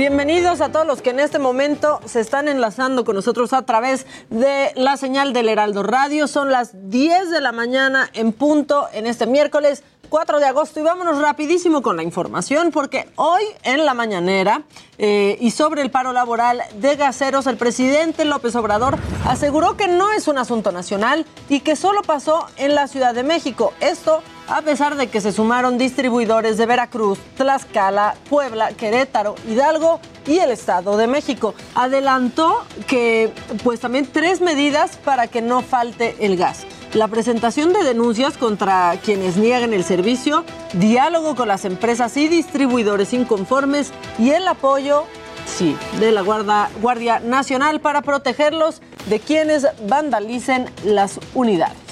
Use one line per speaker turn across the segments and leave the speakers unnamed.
Bienvenidos a todos los que en este momento se están enlazando con nosotros a través de la señal del Heraldo Radio. Son las 10 de la mañana en punto en este miércoles 4 de agosto y vámonos rapidísimo con la información porque hoy en la mañanera eh, y sobre el paro laboral de gaseros, el presidente López Obrador aseguró que no es un asunto nacional y que solo pasó en la Ciudad de México. Esto a pesar de que se sumaron distribuidores de Veracruz, Tlaxcala, Puebla, Querétaro, Hidalgo y el Estado de México. Adelantó que pues también tres medidas para que no falte el gas. La presentación de denuncias contra quienes niegan el servicio, diálogo con las empresas y distribuidores inconformes y el apoyo, sí, de la Guardia Nacional para protegerlos de quienes vandalicen las unidades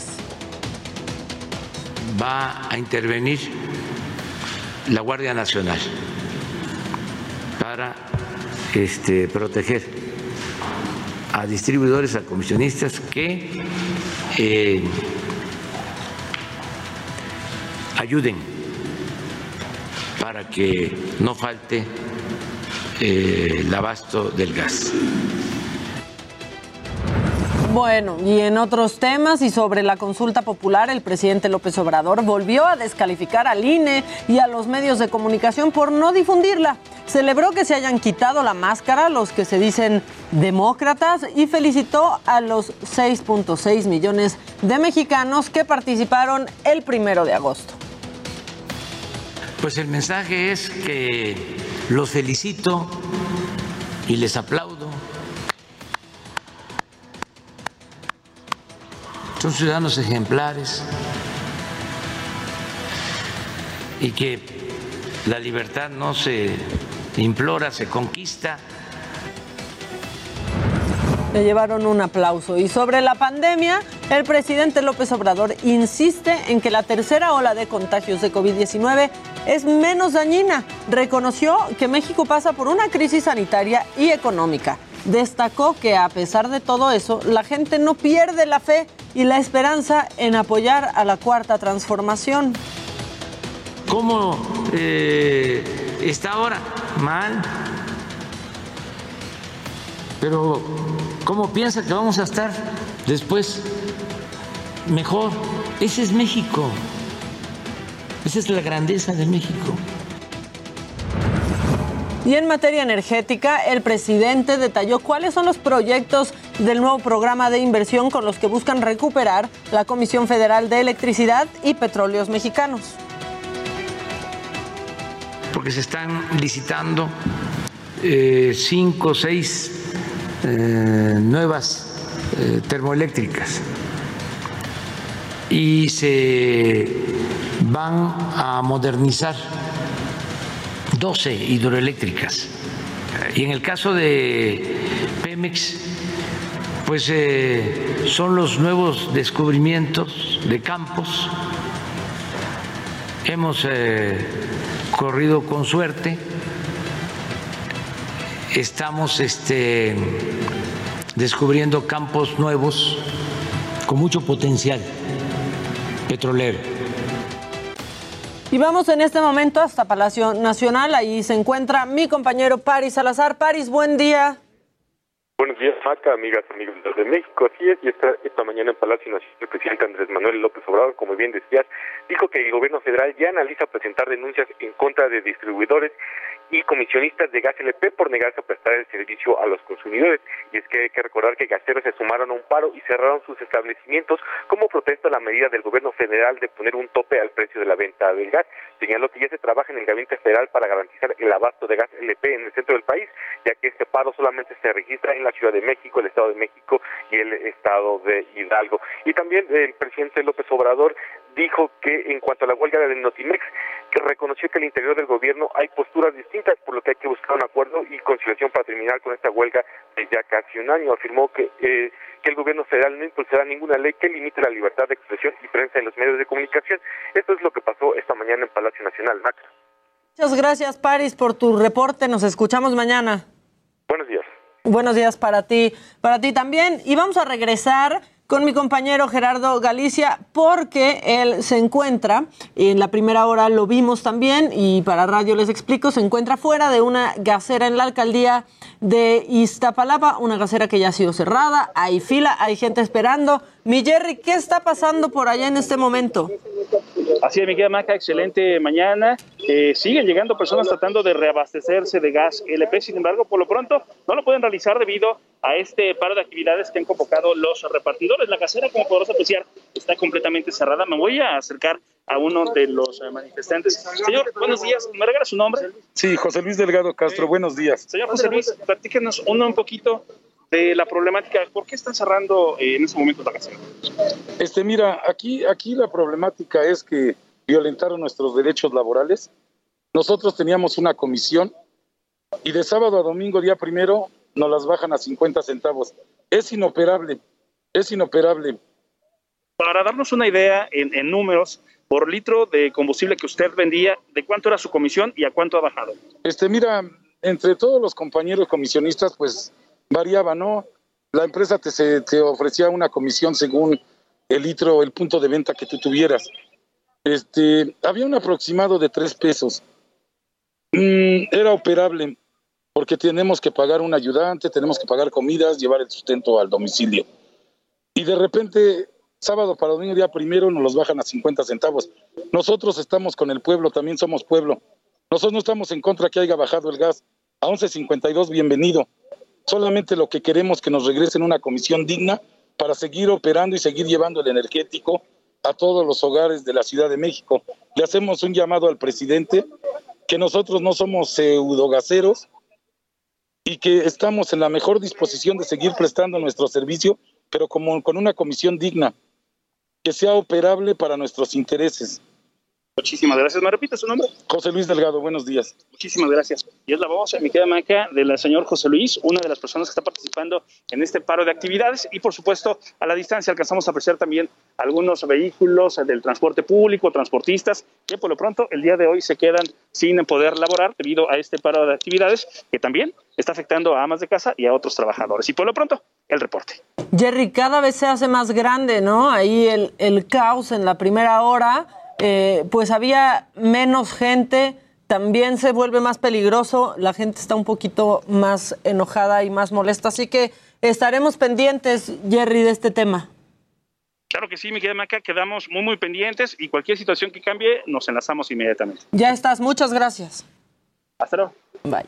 va a intervenir la Guardia Nacional para este, proteger a distribuidores, a comisionistas que eh, ayuden para que no falte eh, el abasto del gas.
Bueno, y en otros temas y sobre la consulta popular, el presidente López Obrador volvió a descalificar al INE y a los medios de comunicación por no difundirla. Celebró que se hayan quitado la máscara los que se dicen demócratas y felicitó a los 6.6 millones de mexicanos que participaron el primero de agosto.
Pues el mensaje es que los felicito y les aplaudo son ciudadanos ejemplares y que la libertad no se implora, se conquista.
Le llevaron un aplauso. Y sobre la pandemia, el presidente López Obrador insiste en que la tercera ola de contagios de COVID-19 es menos dañina. Reconoció que México pasa por una crisis sanitaria y económica. Destacó que a pesar de todo eso, la gente no pierde la fe y la esperanza en apoyar a la cuarta transformación.
¿Cómo eh, está ahora? Mal. Pero ¿cómo piensa que vamos a estar después? Mejor. Ese es México. Esa es la grandeza de México.
Y en materia energética, el presidente detalló cuáles son los proyectos del nuevo programa de inversión con los que buscan recuperar la Comisión Federal de Electricidad y Petróleos Mexicanos.
Porque se están licitando eh, cinco o seis eh, nuevas eh, termoeléctricas y se van a modernizar 12 hidroeléctricas. Y en el caso de Pemex, pues eh, son los nuevos descubrimientos de campos. Hemos eh, corrido con suerte. Estamos este, descubriendo campos nuevos con mucho potencial petrolero.
Y vamos en este momento hasta Palacio Nacional. Ahí se encuentra mi compañero Paris Salazar. Paris, buen día.
Buenos días, Maca, amigas, amigos de México. Así es, y esta, esta mañana en Palacio Nacional, el presidente Andrés Manuel López Obrador, como bien decías, dijo que el gobierno federal ya analiza presentar denuncias en contra de distribuidores y comisionistas de gas LP por negarse a prestar el servicio a los consumidores. Y es que hay que recordar que gaseros se sumaron a un paro y cerraron sus establecimientos como protesta a la medida del gobierno federal de poner un tope al precio de la venta del gas. Señaló que ya se trabaja en el gabinete federal para garantizar el abasto de gas LP en el centro del país, ya que este paro solamente se registra en la Ciudad de México, el Estado de México y el Estado de Hidalgo. Y también el presidente López Obrador dijo que en cuanto a la huelga del Notimex, que reconoció que al interior del gobierno hay posturas distintas, por lo que hay que buscar un acuerdo y conciliación para terminar con esta huelga de ya casi un año. Afirmó que, eh, que el gobierno federal no impulsará ninguna ley que limite la libertad de expresión y prensa en los medios de comunicación. Esto es lo que pasó esta mañana en Palacio Nacional. Maca.
Muchas gracias, Paris, por tu reporte. Nos escuchamos mañana.
Buenos días.
Buenos días para ti, para ti también. Y vamos a regresar con mi compañero Gerardo Galicia porque él se encuentra, en la primera hora lo vimos también y para radio les explico, se encuentra fuera de una gasera en la alcaldía de Iztapalapa, una gasera que ya ha sido cerrada, hay fila, hay gente esperando. Mi Jerry, ¿qué está pasando por allá en este momento?
Así es, Miguel Maca, excelente mañana. Eh, siguen llegando personas tratando de reabastecerse de gas LP, sin embargo, por lo pronto no lo pueden realizar debido a este paro de actividades que han convocado los repartidores. La casera, como podrás apreciar, está completamente cerrada. Me voy a acercar a uno de los eh, manifestantes. Señor, buenos días. ¿Me regala su nombre?
Sí, José Luis Delgado Castro. buenos días.
Señor José Luis, platíquenos uno un poquito de la problemática. ¿Por qué están cerrando eh, en ese momento la casera?
Este, mira, aquí, aquí la problemática es que violentaron nuestros derechos laborales. Nosotros teníamos una comisión y de sábado a domingo, día primero, nos las bajan a 50 centavos. Es inoperable, es inoperable.
Para darnos una idea en, en números, por litro de combustible que usted vendía, ¿de cuánto era su comisión y a cuánto ha bajado?
Este, mira, entre todos los compañeros comisionistas, pues variaba, ¿no? La empresa te, se, te ofrecía una comisión según el litro, el punto de venta que tú tuvieras. Este, había un aproximado de tres pesos. Mm, era operable porque tenemos que pagar un ayudante, tenemos que pagar comidas, llevar el sustento al domicilio. Y de repente, sábado para domingo, día primero, nos los bajan a 50 centavos. Nosotros estamos con el pueblo, también somos pueblo. Nosotros no estamos en contra que haya bajado el gas a 11.52, bienvenido. Solamente lo que queremos es que nos regresen una comisión digna para seguir operando y seguir llevando el energético a todos los hogares de la Ciudad de México. Le hacemos un llamado al presidente que nosotros no somos pseudogaceros y que estamos en la mejor disposición de seguir prestando nuestro servicio, pero como con una comisión digna, que sea operable para nuestros intereses.
Muchísimas gracias. ¿Me repite su nombre?
José Luis Delgado, buenos días.
Muchísimas gracias. Y es la voz, me queda maca, del señor José Luis, una de las personas que está participando en este paro de actividades. Y por supuesto, a la distancia alcanzamos a apreciar también algunos vehículos del transporte público, transportistas, que por lo pronto el día de hoy se quedan sin poder laborar debido a este paro de actividades que también está afectando a amas de casa y a otros trabajadores. Y por lo pronto, el reporte.
Jerry, cada vez se hace más grande, ¿no? Ahí el, el caos en la primera hora eh, pues había menos gente, también se vuelve más peligroso, la gente está un poquito más enojada y más molesta, así que estaremos pendientes, Jerry, de este tema.
Claro que sí, mi querida Maca, quedamos muy, muy pendientes y cualquier situación que cambie, nos enlazamos inmediatamente.
Ya estás, muchas gracias.
Hasta luego.
Bye.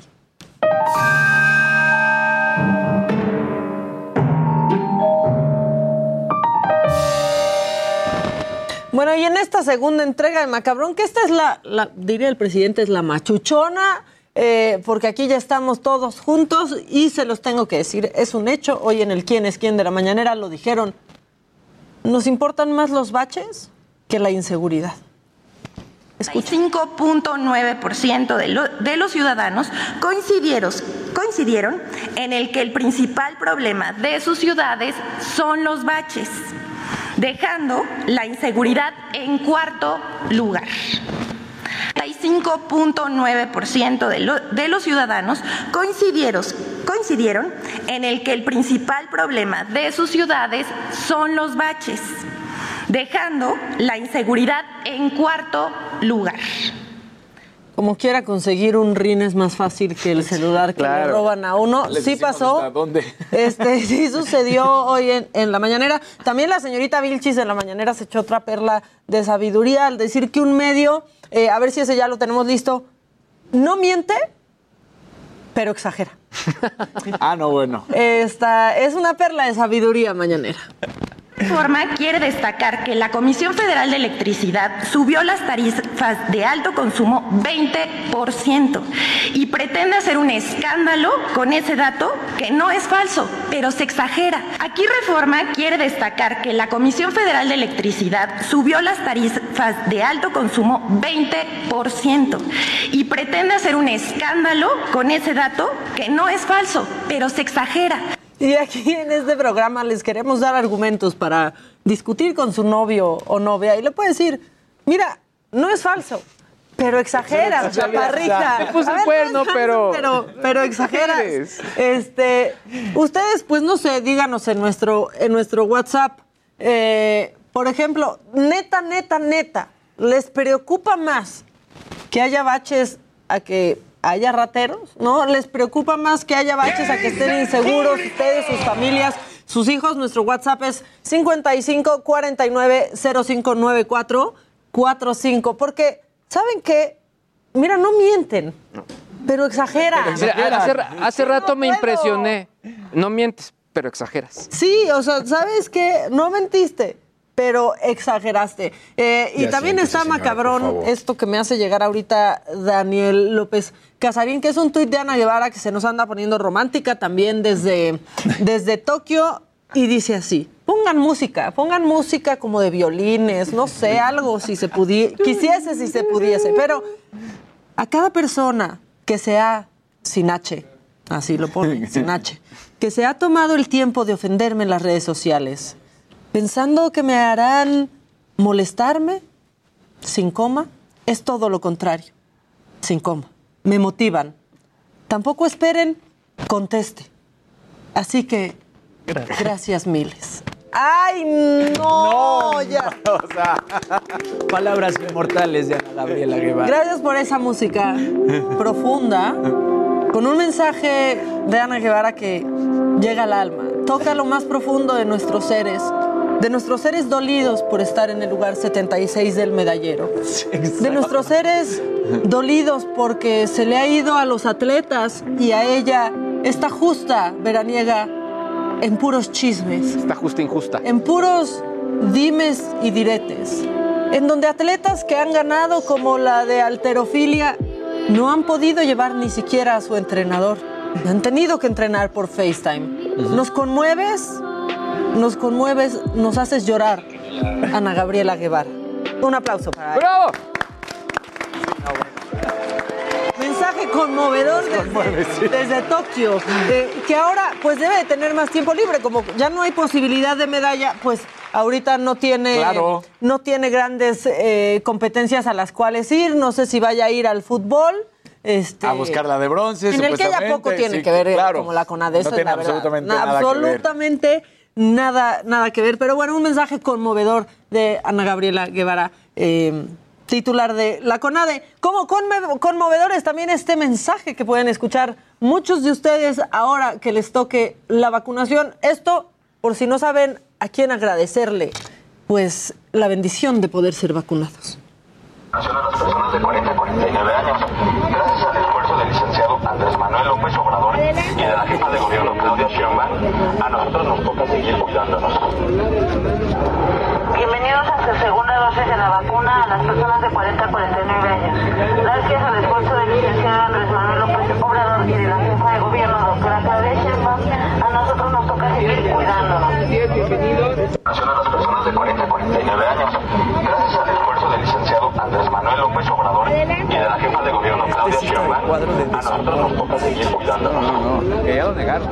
Bueno, y en esta segunda entrega de Macabrón, que esta es la, diría el presidente, es la machuchona, eh, porque aquí ya estamos todos juntos y se los tengo que decir, es un hecho, hoy en el quién es quién de la mañanera lo dijeron, nos importan más los baches que la inseguridad.
Escucha. 5.9% de, lo, de los ciudadanos coincidieron, coincidieron en el que el principal problema de sus ciudades son los baches dejando la inseguridad en cuarto lugar. 35.9% de, lo, de los ciudadanos coincidieron, coincidieron en el que el principal problema de sus ciudades son los baches, dejando la inseguridad en cuarto lugar.
Como quiera conseguir un RIN es más fácil que el celular que
Claro.
le roban a uno.
Les
Sí pasó.
hasta dónde.
Este, sí sucedió hoy en, en la mañanera. También la señorita Vilchis en la mañanera se echó otra perla de sabiduría al decir que un medio, eh, a ver si ese ya lo tenemos listo, no miente pero exagera.
ah, no, bueno.
Esta es una perla de sabiduría mañanera.
Reforma quiere destacar que la Comisión Federal de Electricidad subió las tarifas de alto consumo 20% y pretende hacer un escándalo con ese dato que no es falso, pero se exagera. Aquí Reforma quiere destacar que la Comisión Federal de Electricidad subió las tarifas de alto consumo 20% y pretende hacer un escándalo con ese dato que no es falso, pero se exagera.
Y aquí en este programa les queremos dar argumentos para discutir con su novio o novia y le puede decir, mira, no es falso, pero exageras, chaparrita.
Te puse
A
el cuerno, pero-
pero... Pero exageras. Este, ustedes, pues no sé, díganos en nuestro, en nuestro WhatsApp, eh, por ejemplo, neta, neta, neta, ¿les preocupa más que haya baches a que haya rateros? ¿No? ¿Les preocupa más que haya baches a que estén inseguros ustedes, sus familias, sus hijos? Nuestro WhatsApp es 55 49 05 94 45. Porque, ¿saben qué? Mira, no mienten, pero exageran.
Mira, hace, hace rato me impresioné. No mientes, pero exageras.
Sí, o sea, ¿sabes qué? No mentiste, pero exageraste. Eh, y también
siéntese,
está
señora,
macabrón esto que me hace llegar ahorita Daniel López Casarín, que es un tuit de Ana Guevara que se nos anda poniendo romántica también desde, desde Tokio y dice así. Pongan música, pongan música como de violines, no sé, algo si se pudiese, quisiese si se pudiese, pero a cada persona que sea sin H, así lo pone, sin H, que se ha tomado el tiempo de ofenderme en las redes sociales, pensando que me harán molestarme, sin coma, es todo lo contrario, sin coma. Me motivan. Tampoco esperen, conteste. Así que, gracias miles. ¡Ay, no! ya.
O sea, palabras inmortales de Ana Gabriela Guevara.
Gracias por esa música profunda, con un mensaje de Ana Guevara que llega al alma, toca lo más profundo de nuestros seres, de nuestros seres dolidos por estar en el lugar 76 del medallero, de nuestros seres dolidos porque se le ha ido a los atletas y a ella esta justa veraniega en puros chismes
Está justa injusta.
en puros dimes y diretes, en donde atletas que han ganado como la de alterofilia no han podido llevar ni siquiera a su entrenador. Han tenido que entrenar por FaceTime. Nos conmueves, nos conmueves, nos haces llorar, Ana Gabriela Guevara. Un aplauso para ella.
¡Bravo!
Mensaje conmovedor desde, desde Tokio, que ahora pues debe de tener más tiempo libre, como ya no hay posibilidad de medalla, pues ahorita no tiene,
Claro.
no tiene grandes eh, competencias a las cuales ir, no sé si vaya a ir al fútbol. Este,
A buscar la de bronce,
En el que
supuestamente,
poco tiene
sí,
que ver eh,
claro.
como la CONADE,
No tiene
la
absolutamente
Na-
nada que ver.
Nada, nada que ver. Pero bueno, un mensaje conmovedor de Ana Gabriela Guevara, eh, titular de la CONADE. Como conmovedores también este mensaje que pueden escuchar muchos de ustedes ahora que les toque la vacunación. Esto, por si no saben a quién agradecerle, pues la bendición de poder ser vacunados.
A las personas de 40 a 49 años. Gracias Andrés Manuel López Obrador y de la jefa de gobierno Claudia Sheinbaum, a nosotros nos toca seguir cuidándonos.
Bienvenidos a su segunda dosis de la vacuna a las personas de 40 a 49 años. Gracias al esfuerzo del licenciado Andrés Manuel López Obrador y de la jefa de gobierno, doctora Claudia Sheinbaum, a nosotros nos toca seguir cuidándonos.
Nación a las personas de 40 a 49 años. Gracias al esfuerzo del licenciado Andrés Manuel López Obrador y de la jefa de gobierno Nos toca seguir cuidándonos.
No, no, que ya lo negaron.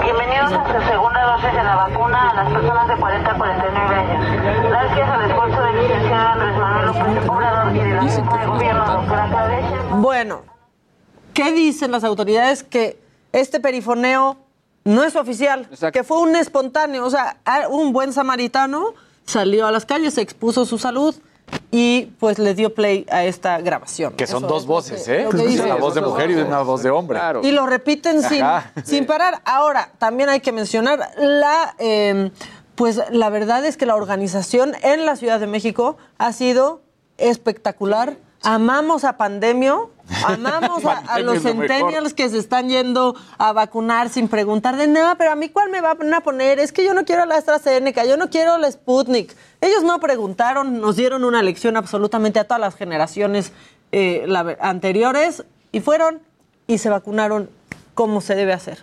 Bienvenidos a su segunda dosis de la vacuna a las personas de 40 a 49 años. Gracias al esfuerzo del licenciado Andrés Manuel López Obrador y de la jefa de gobierno, doctora Claudia.
Bueno, ¿qué dicen las autoridades? Que este perifoneo no es oficial, que fue un espontáneo, o sea, un buen samaritano salió a las calles, se expuso su salud y pues le dio play a esta grabación.
Que son
Eso
dos
es
voces, ¿eh? Una voz de mujer y una voz de hombre.
Y lo repiten sin, sin parar. Ahora, también hay que mencionar la, eh, pues la verdad es que la organización en la Ciudad de México ha sido espectacular. Amamos a Pandemio Amamos a, los
lo
centennials que se están yendo a vacunar sin preguntar de nada, pero a mí cuál me van a poner, es que yo no quiero la AstraZeneca, yo no quiero la Sputnik. Ellos no preguntaron, nos dieron una lección absolutamente a todas las generaciones eh, la- anteriores y fueron y se vacunaron como se debe hacer.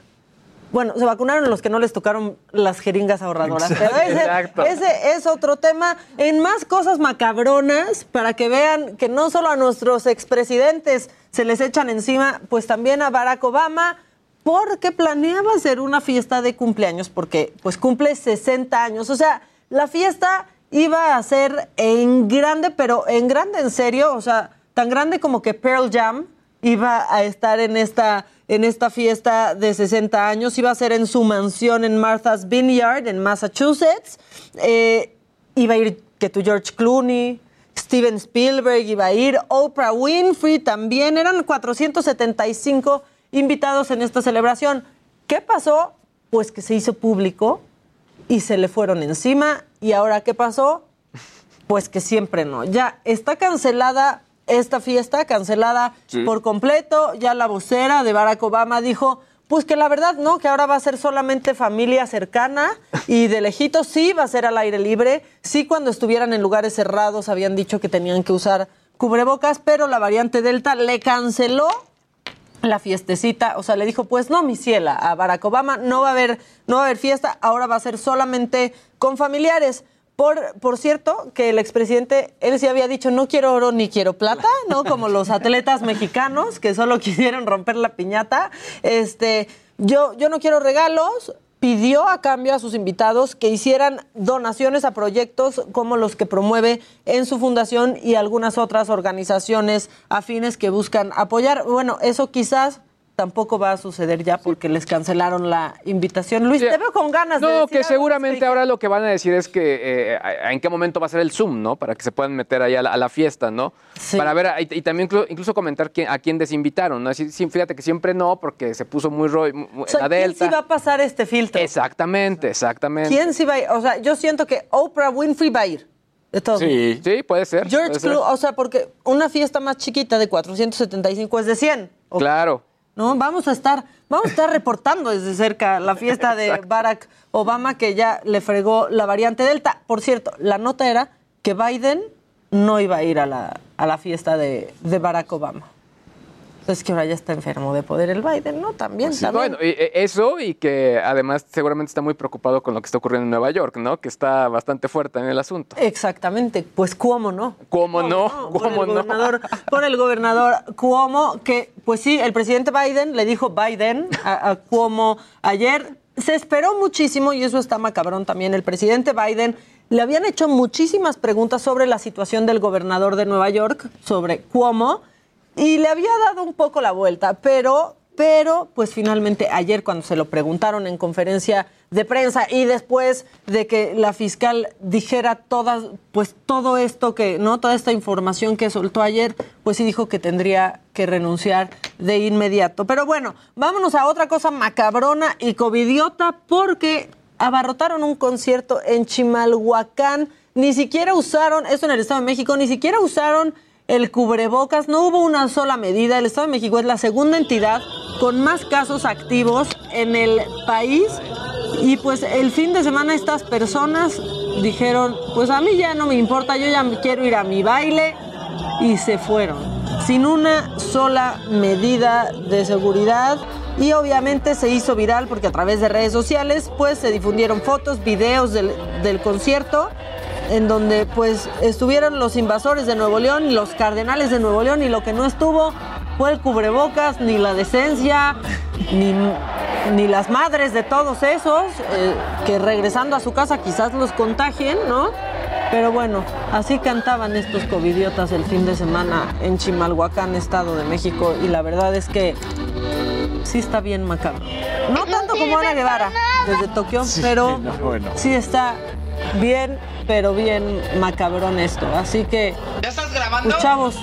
Bueno, se vacunaron los que no les tocaron las jeringas ahorradoras. Pero ese,
Exacto.
ese es otro tema. En más cosas macabronas, para que vean que no solo a nuestros expresidentes se les echan encima, pues también a Barack Obama, porque planeaba hacer una fiesta de cumpleaños, porque pues cumple 60 años. O sea, la fiesta iba a ser en grande, pero en grande en serio, o sea, tan grande como que Pearl Jam iba a estar en esta, en esta fiesta de 60 años. Iba a ser en su mansión en Martha's Vineyard, en Massachusetts. Eh, iba a ir que George Clooney, Steven Spielberg iba a ir, Oprah Winfrey también. Eran 475 invitados en esta celebración. ¿Qué pasó? Pues que se hizo público y se le fueron encima. ¿Y ahora qué pasó? Pues que siempre no. Ya está cancelada esta fiesta, cancelada
Sí.
por completo. Ya la vocera de Barack Obama dijo, pues que la verdad no, que ahora va a ser solamente familia cercana y de lejitos sí va a ser al aire libre. Sí cuando estuvieran en lugares cerrados habían dicho que tenían que usar cubrebocas, pero la variante Delta le canceló la fiestecita, o sea, le dijo, pues no, mi ciela, a Barack Obama no va a haber, no va a haber fiesta, ahora va a ser solamente con familiares. Por, por cierto, que el expresidente, él sí había dicho, no quiero oro ni quiero plata, ¿no? Como los atletas mexicanos que solo quisieron romper la piñata. Este, yo, yo no quiero regalos, pidió a cambio a sus invitados que hicieran donaciones a proyectos como los que promueve en su fundación y algunas otras organizaciones afines que buscan apoyar. Bueno, eso quizás tampoco va a suceder ya porque les cancelaron la invitación. Luis, te veo con ganas de
No,
decir
que
algo,
seguramente ahora lo que van a decir es que eh, en qué momento va a ser el Zoom, ¿no? Para que se puedan meter ahí a la, a la fiesta, ¿no? Para ver, y, y también inclu- incluso comentar quién- a quién desinvitaron, ¿no? Decir, sí, fíjate que siempre no, porque se puso muy, ro- muy-
O sea,
la
¿quién
Delta.
sí va a pasar este filtro?
Exactamente, exactamente.
¿Quién sí va a ir? O sea, yo siento que Oprah Winfrey va a ir. De todos modos.
Sí, sí, puede ser.
George
puede ser.
O sea, porque una fiesta más chiquita de 475 es de 100. ¿o
Claro.
No, vamos a estar, vamos a estar reportando desde cerca la fiesta de Barack Obama que ya le fregó la variante Delta. Por cierto, la nota era que Biden no iba a ir a la, a la fiesta de, de Barack Obama. Es que ahora ya está enfermo de poder el Biden, ¿no? También,
Pues Sí,
también.
bueno, y- y eso y que además seguramente está muy preocupado con lo que está ocurriendo en Nueva York, ¿no? Que está bastante fuerte en el asunto.
Exactamente, pues cómo no.
¿Cómo no?
por
¿Cómo
el
no?
gobernador, por el gobernador Cuomo, que pues sí, el presidente Biden le dijo Biden a, a Cuomo ayer. Se esperó muchísimo, y eso está macabrón también, el presidente Biden le habían hecho muchísimas preguntas sobre la situación del gobernador de Nueva York, sobre Cuomo, y le había dado un poco la vuelta, pero, pero, pues finalmente ayer cuando se lo preguntaron en conferencia de prensa y después de que la fiscal dijera todas, pues todo esto que, ¿no? Toda esta información que soltó ayer, pues sí dijo que tendría que renunciar de inmediato. Pero bueno, vámonos a otra cosa macabrona y covidiota porque abarrotaron un concierto en Chimalhuacán, ni siquiera usaron, esto en el Estado de México, ni siquiera usaron el cubrebocas, no hubo una sola medida. El Estado de México es la segunda entidad con más casos activos en el país. Y pues el fin de semana estas personas dijeron, pues a mí ya no me importa, yo ya quiero ir a mi baile. Y se fueron, sin una sola medida de seguridad. Y obviamente se hizo viral porque a través de redes sociales pues se difundieron fotos, videos del, del concierto en donde pues estuvieron los invasores de Nuevo León, los cardenales de Nuevo León y lo que no estuvo fue el cubrebocas, ni la decencia, ni, ni las madres de todos esos eh, que regresando a su casa quizás los contagien, ¿no? Pero bueno, así cantaban estos covidiotas el fin de semana en Chimalhuacán, Estado de México, y la verdad es que sí está bien macabro. No tanto como Ana Guevara desde Tokio, pero
no, bueno.
sí está bien, pero bien macabrón esto. Así que,
¿Ya estás grabando?
pues chavos,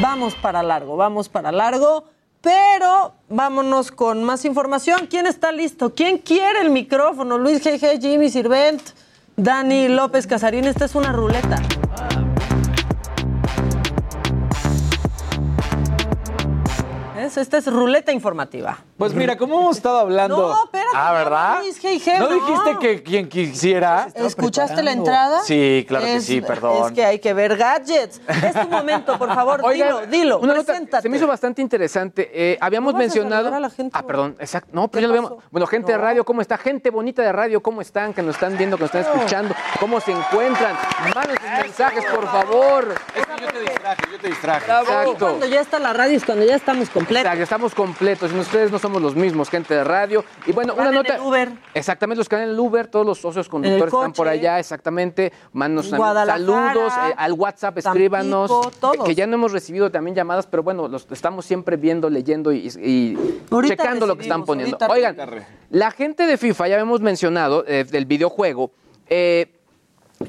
vamos para largo, vamos para largo. Pero vámonos con más información. ¿Quién está listo? ¿Quién quiere el micrófono? Luis GG, Jimmy Sirvent, Dani López Casarín. Esta es una ruleta. ¿ves? Esta es ruleta informativa.
Pues mira, como hemos estado hablando.
No, espérate,
Ah, ¿verdad?
no, Luis G. G,
¿No
no.
dijiste que quien quisiera?
¿Escuchaste la entrada?
Sí, claro que
Es-
sí, perdón.
Es que hay que ver gadgets. Es tu momento, por favor, dilo, dilo,
una nota-
preséntate.
se me hizo bastante interesante. Eh, habíamos
No vas a
mencionado.
saludar a la gente,
ah, perdón, exacto. No, pero ya lo habíamos. Bueno, gente de radio, ¿cómo está? Gente bonita de radio, ¿cómo están? Que nos están viendo, que nos están escuchando, ¿cómo se encuentran? Manden sus mensajes, por favor.
yo te distraje, yo te distraje.
Exacto.
Cuando ya está la radio es cuando ya estamos completos.
Exacto, estamos completos. Y ustedes no somos los mismos, gente de radio. Y bueno, una nota.
el Uber.
Exactamente, los que van en el Uber, todos los socios conductores están por allá, exactamente. Mándanos
Guadalajara,
saludos eh, al WhatsApp, escríbanos.
Tampico, todos.
Que ya no hemos recibido también llamadas, pero bueno, los estamos siempre viendo, leyendo y, checando lo que están poniendo. Oigan, la gente de FIFA, ya hemos mencionado, eh, del videojuego, eh,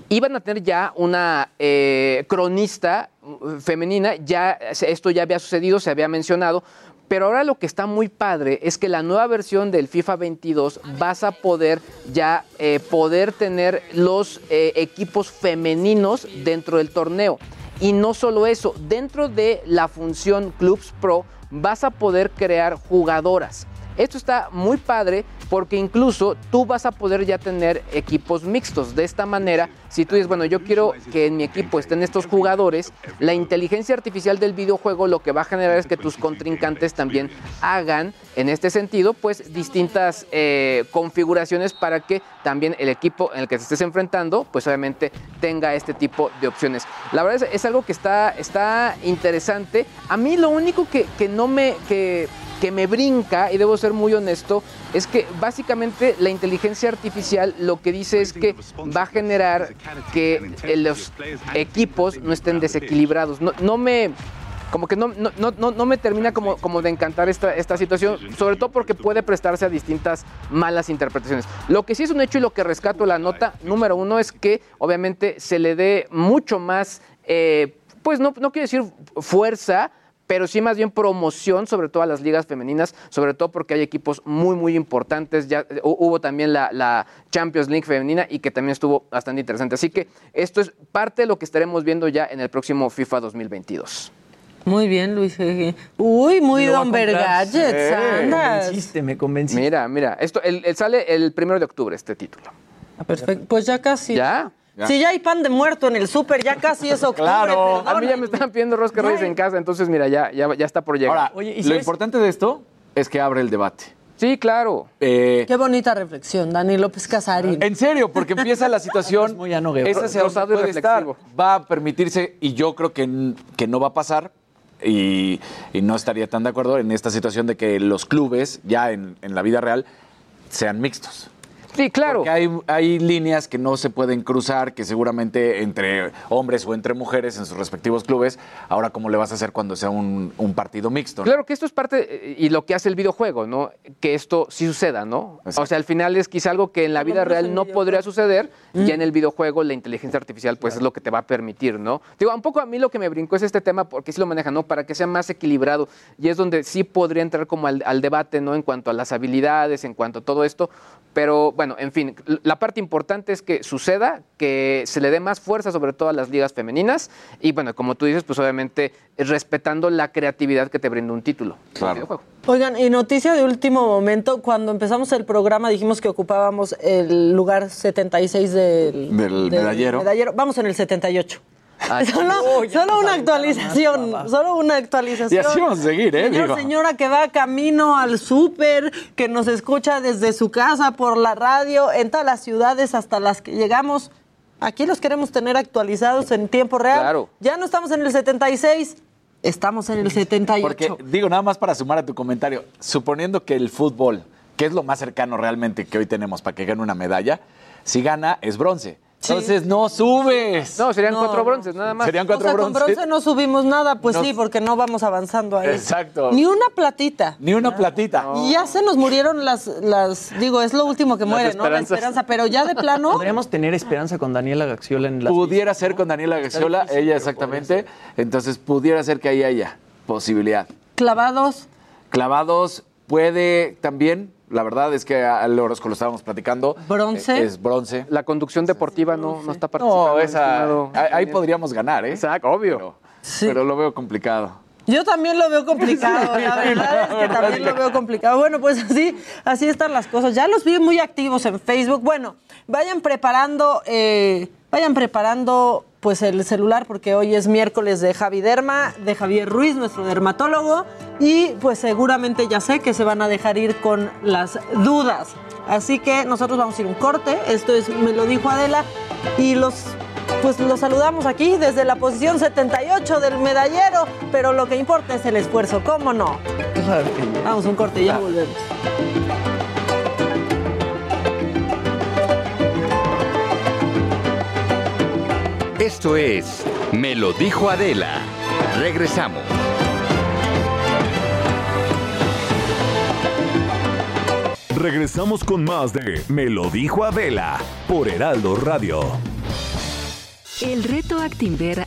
iban a tener ya una eh, cronista uh, femenina, ya esto ya había sucedido, se había mencionado, pero ahora lo que está muy padre es que la nueva versión del FIFA 22 vas a poder ya eh, poder tener los eh, equipos femeninos dentro del torneo. Y no solo eso, dentro de la función Clubs Pro vas a poder crear jugadoras. Esto está muy padre porque incluso tú vas a poder ya tener equipos mixtos. De esta manera, si tú dices, bueno, yo quiero que en mi equipo estén estos jugadores, la inteligencia artificial del videojuego lo que va a generar es que tus contrincantes también hagan, en este sentido, pues distintas eh, configuraciones para que también el equipo en el que te estés enfrentando, pues obviamente tenga este tipo de opciones. La verdad es, es algo que está, está interesante. A mí lo único que, que no me... Que, que me brinca, y debo ser muy honesto, es que básicamente la inteligencia artificial lo que dice es que va a generar que los equipos no estén desequilibrados. No, no me... Como que no, no, no, no- me termina como, como de encantar esta, esta situación, sobre todo porque puede prestarse a distintas malas interpretaciones. Lo que sí es un hecho y lo que rescato la nota número uno es que obviamente se le dé mucho más, eh, pues no, no quiero decir fuerza, pero sí más bien promoción, sobre todo a las ligas femeninas, sobre todo porque hay equipos muy, muy importantes. Ya eh, hu- hubo también la, la Champions League femenina y que también estuvo bastante interesante. Así que esto es parte de lo que estaremos viendo ya en el próximo FIFA 2022.
Muy bien, Luis. Uy, muy
lo
Don
Sí,
andas.
Me convenciste, me convenciste.
Mira, mira, esto el, el sale el primero de octubre este título.
Ah, Perfecto, pues ya casi.
¿Ya?
Si ya hay pan de muerto en el súper, ya casi es octubre.
Claro, a mí ya me están pidiendo rosca reyes en casa, entonces mira, ya, ya, ya está por llegar.
Oye, ¿y
Lo
sabes?
importante de esto es que abre el debate.
Sí, claro.
Eh,
Qué bonita reflexión, Dani López Casarín.
en serio, porque empieza la situación.
muy anogueo.
Esa se
y
estar.
reflexivo.
Va a permitirse, y yo creo que, que no va a pasar, y, y no estaría tan de acuerdo en esta situación de que los clubes, ya en, en la vida real, sean mixtos.
Sí, claro.
Porque hay, hay líneas que no se pueden cruzar, que seguramente entre hombres o entre mujeres en sus respectivos clubes, ahora cómo le vas a hacer cuando sea un, un partido mixto. ¿no?
Claro que esto es parte, eh, y lo que hace el videojuego, ¿no? Que esto sí suceda, ¿no? O sea, al final es quizá algo que en la vida real no podría suceder, ya en el videojuego la inteligencia artificial pues es lo que te va a permitir, ¿no? Digo, un poco a mí lo que me brincó es este tema porque sí lo manejan, ¿no? Para que sea más equilibrado y es donde sí podría entrar como al, al debate, ¿no? En cuanto a las habilidades, en cuanto a todo esto, pero bueno, en fin, la parte importante es que suceda, que se le dé más fuerza sobre todo a las ligas femeninas y bueno, como tú dices, pues obviamente respetando la creatividad que te brinda un título.
Claro.
Oigan, y noticia de último momento, cuando empezamos el programa dijimos que ocupábamos el lugar 76 del,
Del medallero.
Vamos en el 78.
Ah,
solo solo una actualización, solo una actualización.
Y así vamos a seguir, ¿eh?
Señor, señora que va camino al súper, que nos escucha desde su casa por la radio, en todas las ciudades hasta las que llegamos. Aquí los queremos tener actualizados en tiempo real.
Claro.
Ya no estamos en el 76, estamos en el 78.
Porque, digo, nada más para sumar a tu comentario, suponiendo que el fútbol, que es lo más cercano realmente que hoy tenemos para que gane una medalla, si gana es bronce. Entonces no subes.
No, serían
No,
cuatro bronces, nada más.
Serían
O
cuatro
sea, con
bronces.
bronce no subimos nada, pues
No.
sí, porque no vamos avanzando ahí.
Exacto.
Ni una platita.
Ni una platita.
Y ya se nos murieron las, las, digo, es lo último que
Las
muere, ¿no? La esperanza, pero ya de plano,
Podríamos tener esperanza con Daniela Gaxiola en la.
Pudiera ser con Daniela Gaxiola,
difícil,
ella exactamente. Entonces pudiera ser que ahí haya posibilidad.
clavados.
Clavados puede también, la verdad es que al Orozco lo estábamos platicando.
Bronce.
eh, Es bronce.
La conducción deportiva no, no está participando.
No, esa,
estimado
ahí, podríamos ganar, ¿eh?
Exacto, obvio.
Pero, pero lo veo complicado.
Yo también lo veo complicado, la verdad es que también lo veo complicado. Bueno, pues así, así están las cosas. Ya los vi muy activos en Facebook. Bueno, vayan preparando, eh, vayan preparando pues el celular porque hoy es miércoles de Javi Derma, de Javier Ruiz, nuestro dermatólogo, y pues seguramente ya sé que se van a dejar ir con las dudas. Así que nosotros vamos a ir un corte. Esto es Me lo dijo Adela y los pues los saludamos aquí desde la posición 78 del medallero, pero lo que importa es el esfuerzo, ¿cómo no? Vamos un corte y ya volvemos.
Esto es Me lo dijo Adela. Regresamos.
Regresamos con más de Me lo dijo Adela por Heraldo Radio.
El reto Actinver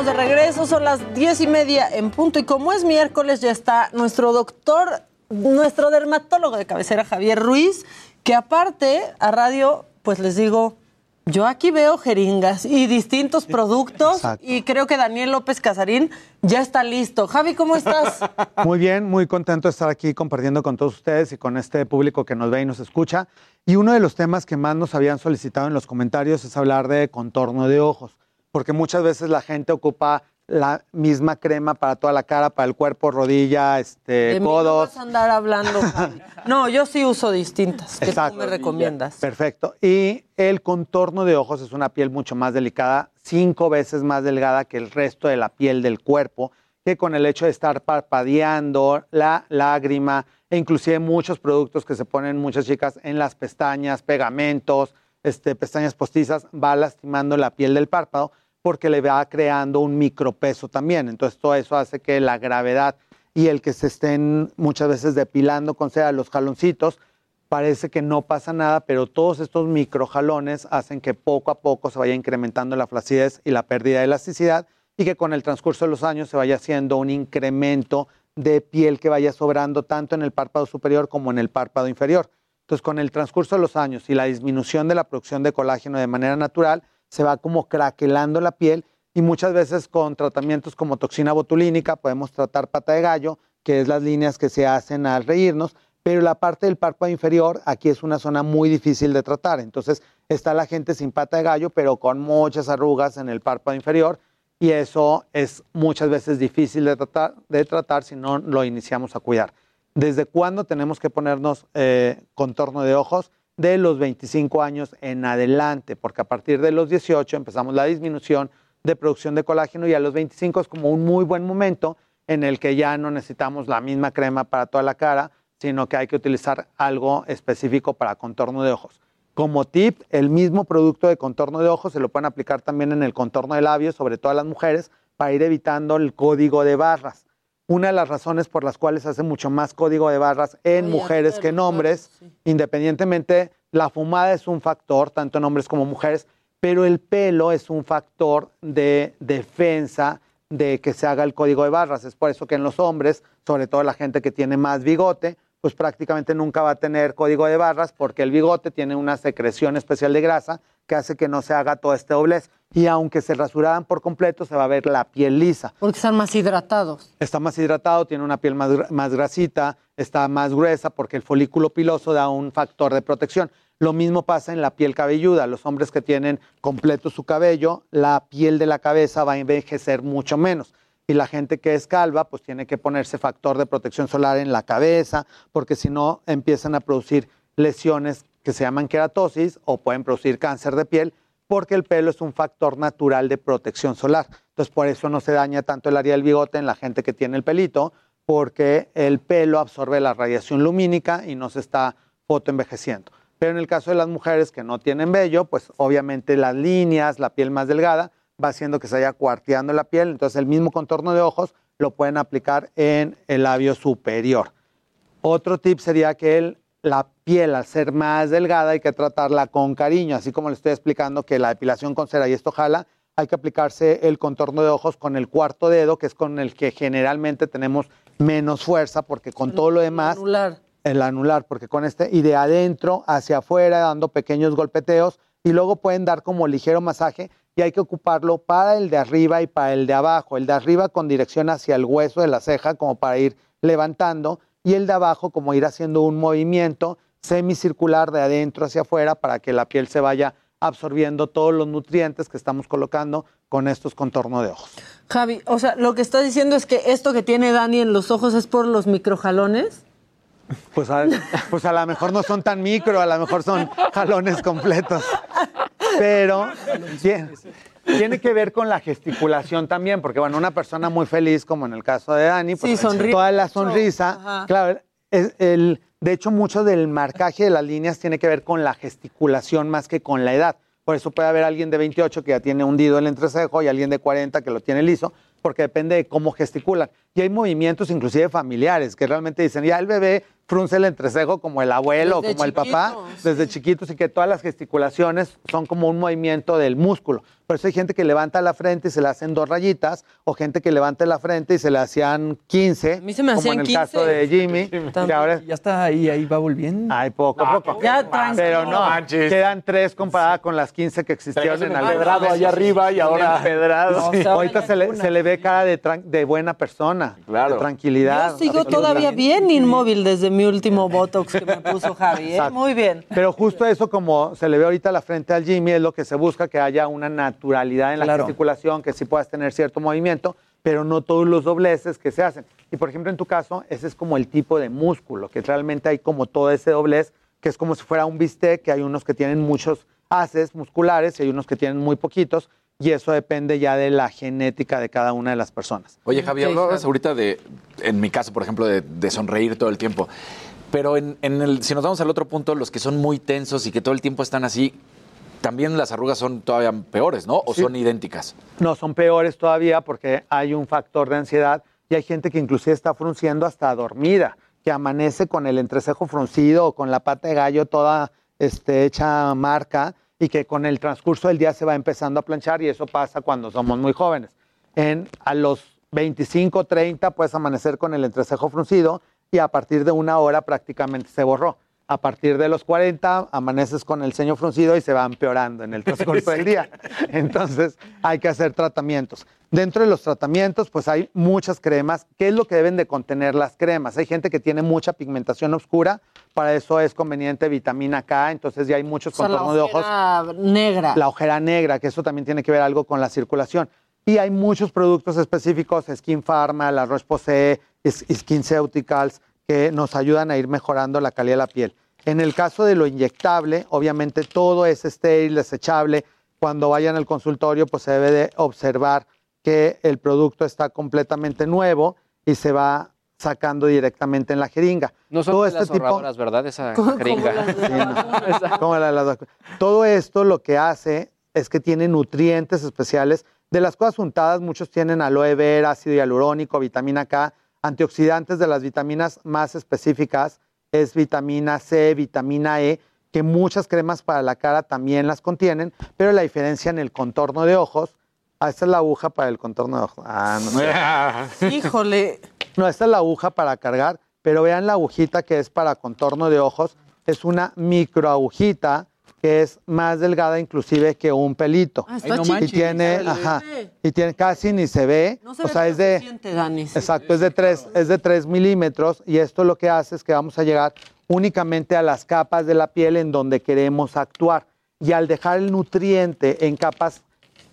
Estamos de regreso, son las diez y media en punto y como es miércoles ya está nuestro doctor, nuestro dermatólogo de cabecera Javier Ruiz, que aparte a radio, pues les digo, yo aquí veo jeringas y distintos productos
Exacto.
y creo que Daniel López Casarín ya está listo. Javi, ¿cómo estás?
Muy bien, muy contento de estar aquí compartiendo con todos ustedes y con este público que nos ve y nos escucha. Y uno de los temas que más nos habían solicitado en los comentarios es hablar de contorno de ojos, porque muchas veces la gente ocupa la misma crema para toda la cara, para el cuerpo, rodilla, este,
De mí no
codos.
vas a andar hablando, Javi. No, yo sí uso distintas, que tú me recomiendas.
Perfecto. Y el contorno de ojos es una piel mucho más delicada, cinco veces más delgada que el resto de la piel del cuerpo, que con el hecho de estar parpadeando, la lágrima, e inclusive muchos productos que se ponen muchas chicas en las pestañas, pegamentos, este, pestañas postizas, va lastimando la piel del párpado porque le va creando un micropeso también. Entonces todo eso hace que la gravedad y el que se estén muchas veces depilando con cera los jaloncitos, parece que no pasa nada, pero todos estos microjalones hacen que poco a poco se vaya incrementando la flacidez y la pérdida de elasticidad y que con el transcurso de los años se vaya haciendo un incremento de piel que vaya sobrando tanto en el párpado superior como en el párpado inferior. Entonces, con el transcurso de los años y la disminución de la producción de colágeno de manera natural, se va como craquelando la piel y muchas veces con tratamientos como toxina botulínica podemos tratar pata de gallo, que es las líneas que se hacen al reírnos, pero la parte del párpado inferior aquí es una zona muy difícil de tratar. Entonces está la gente sin pata de gallo, pero con muchas arrugas en el párpado inferior y eso es muchas veces difícil de tratar, de tratar si no lo iniciamos a cuidar. ¿Desde cuándo tenemos que ponernos eh, contorno de ojos? De los 25 años en adelante, porque a partir de los 18 empezamos la disminución de producción de colágeno y a los 25 es como un muy buen momento en el que ya no necesitamos la misma crema para toda la cara, sino que hay que utilizar algo específico para contorno de ojos. Como tip, el mismo producto de contorno de ojos se lo pueden aplicar también en el contorno de labios, sobre todo a las mujeres, para ir evitando el código de barras. Una de las razones por las cuales hace mucho más código de barras en
Oye,
mujeres que en hombres, independientemente, la fumada es un factor, tanto en hombres como mujeres, pero el pelo es un factor de defensa de que se haga el código de barras. Es por eso que en los hombres, sobre todo la gente que tiene más bigote, pues prácticamente nunca va a tener código de barras porque el bigote tiene una secreción especial de grasa que hace que no se haga todo este doblez. Y aunque se rasuraran por completo, se va a ver la piel lisa.
Porque están más hidratados.
Está más hidratado, tiene una piel más, más grasita, está más gruesa porque el folículo piloso da un factor de protección. Lo mismo pasa en la piel cabelluda. Los hombres que tienen completo su cabello, la piel de la cabeza va a envejecer mucho menos. Y la gente que es calva, pues tiene que ponerse factor de protección solar en la cabeza, porque si no empiezan a producir lesiones se llaman queratosis o pueden producir cáncer de piel, porque el pelo es un factor natural de protección solar. Entonces, por eso no se daña tanto el área del bigote en la gente que tiene el pelito, porque el pelo absorbe la radiación lumínica y no se está fotoenvejeciendo. Pero en el caso de las mujeres que no tienen vello, pues obviamente las líneas, la piel más delgada, va haciendo que se vaya cuarteando la piel. Entonces el mismo contorno de ojos lo pueden aplicar en el labio superior. Otro tip sería que el- la piel, al ser más delgada, hay que tratarla con cariño, así como le estoy explicando que la depilación con cera y esto jala, hay que aplicarse el contorno de ojos con el cuarto dedo, que es con el que generalmente tenemos menos fuerza, porque con todo lo demás...
Anular.
El anular, porque con este, y de adentro hacia afuera, dando pequeños golpeteos, y luego pueden dar como ligero masaje, y hay que ocuparlo para el de arriba y para el de abajo. El de arriba con dirección hacia el hueso de la ceja, como para ir levantando, y el de abajo como ir haciendo un movimiento semicircular de adentro hacia afuera para que la piel se vaya absorbiendo todos los nutrientes que estamos colocando con estos contornos de ojos.
Javi, o sea, lo que estás diciendo es que esto que tiene Dani en los ojos es por los microjalones.
Pues a, pues a lo mejor no son tan micro, a lo mejor son jalones completos. Pero tiene, tiene que ver con la gesticulación también, porque bueno, una persona muy feliz, como en el caso de Dani, pues
Sí,
toda la sonrisa,
Ajá.
claro, es el, de hecho mucho del marcaje de las líneas tiene que ver con la gesticulación más que con la edad. Por eso puede haber alguien de 28 que ya tiene hundido el entrecejo y alguien de 40 que lo tiene liso, porque depende de cómo gesticulan. Y hay movimientos inclusive familiares que realmente dicen, ya el bebé frunce el entrecejo como el abuelo,
Desde
como el papá, desde chiquitos y que todas las gesticulaciones son como un movimiento del músculo. Por eso hay gente que levanta la frente y se le hacen dos rayitas, o gente que levanta la frente y se le hacían 15,
A mí se me
como
hacían
en el
15.
caso de Jimmy, que ahora
Ya está ahí, ahí va volviendo.
Ay, poco a poco.
Ya, tranquilo.
Pero no,
manches.
quedan tres comparadas con las 15 que existieron en
empedrado allá arriba y ahora-
empedrado. Ahorita se le, se le ve cara de, tran- de buena persona,
Claro.
de tranquilidad.
Yo sigo todavía bien inmóvil desde mi último Botox que me puso Javi, ¿eh?
Exacto.
Muy bien.
Pero justo eso, como se le ve ahorita la frente al Jimmy, es lo que se busca, que haya una naturalidad en la
Claro.
gesticulación, que sí puedas tener cierto movimiento, pero no todos los dobleces que se hacen. Y por ejemplo, en tu caso, ese es como el tipo de músculo, que realmente hay como todo ese doblez, que es como si fuera un bistec, que hay unos que tienen muchos haces musculares y hay unos que tienen muy poquitos, y eso depende ya de la genética de cada una de las personas.
Oye, Javier, hablabas ahorita de, en mi caso, por ejemplo, de, de sonreír todo el tiempo. Pero en, en el, si nos vamos al otro punto, los que son muy tensos y que todo el tiempo están así, también las arrugas son todavía peores, ¿no? ¿O
Sí.
son idénticas?
No, son peores todavía porque hay un factor de ansiedad y hay gente que inclusive está frunciendo hasta dormida, que amanece con el entrecejo fruncido o con la pata de gallo toda este, hecha marca y que con el transcurso del día se va empezando a planchar y eso pasa cuando somos muy jóvenes. En, a los 25, 30 puedes amanecer con el entrecejo fruncido y a partir de una hora prácticamente se borró. A partir de los 40 amaneces con el ceño fruncido y se va empeorando en el transcurso del día. Entonces hay que hacer tratamientos. Dentro de los tratamientos, pues hay muchas cremas. ¿Qué es lo que deben de contener las cremas? Hay gente que tiene mucha pigmentación oscura, para eso es conveniente vitamina K, entonces ya hay muchos
O sea, la
contornos de ojos
ojera negra.
la ojera negra, que eso también tiene que ver algo con la circulación. Y hay muchos productos específicos, Skin Pharma, la Roche-Posay, Is- SkinCeuticals, que nos ayudan a ir mejorando la calidad de la piel. En el caso de lo inyectable, obviamente todo es estéril, desechable. Cuando vayan al consultorio, pues se debe de observar que el producto está completamente nuevo y se va sacando directamente en la jeringa.
No son
Todo
de
este
las
tipo-
¿verdad? Esa jeringa.
las.
Como la de las. Todo esto lo que hace es que tiene nutrientes especiales. De las cosas untadas, muchos tienen aloe vera, ácido hialurónico, vitamina K, antioxidantes de las vitaminas más específicas es vitamina C, vitamina E, que muchas cremas para la cara también las contienen, pero la diferencia en el contorno de ojos, ah, esta es la aguja para el contorno de ojos. Ah, no sé.
Híjole.
No, esta es la aguja para cargar, pero vean la agujita que es para contorno de ojos. Es una microagujita que es más delgada inclusive que un pelito.
Ah, está
Ay, no
chiquita,
y tiene, ajá, y tiene casi ni se ve.
No se
o
ve
sea, es de,
Dani.
exacto, es de tres, es de tres milímetros y esto lo que hace es que vamos a llegar únicamente a las capas de la piel en donde queremos actuar. Y al dejar el nutriente en capas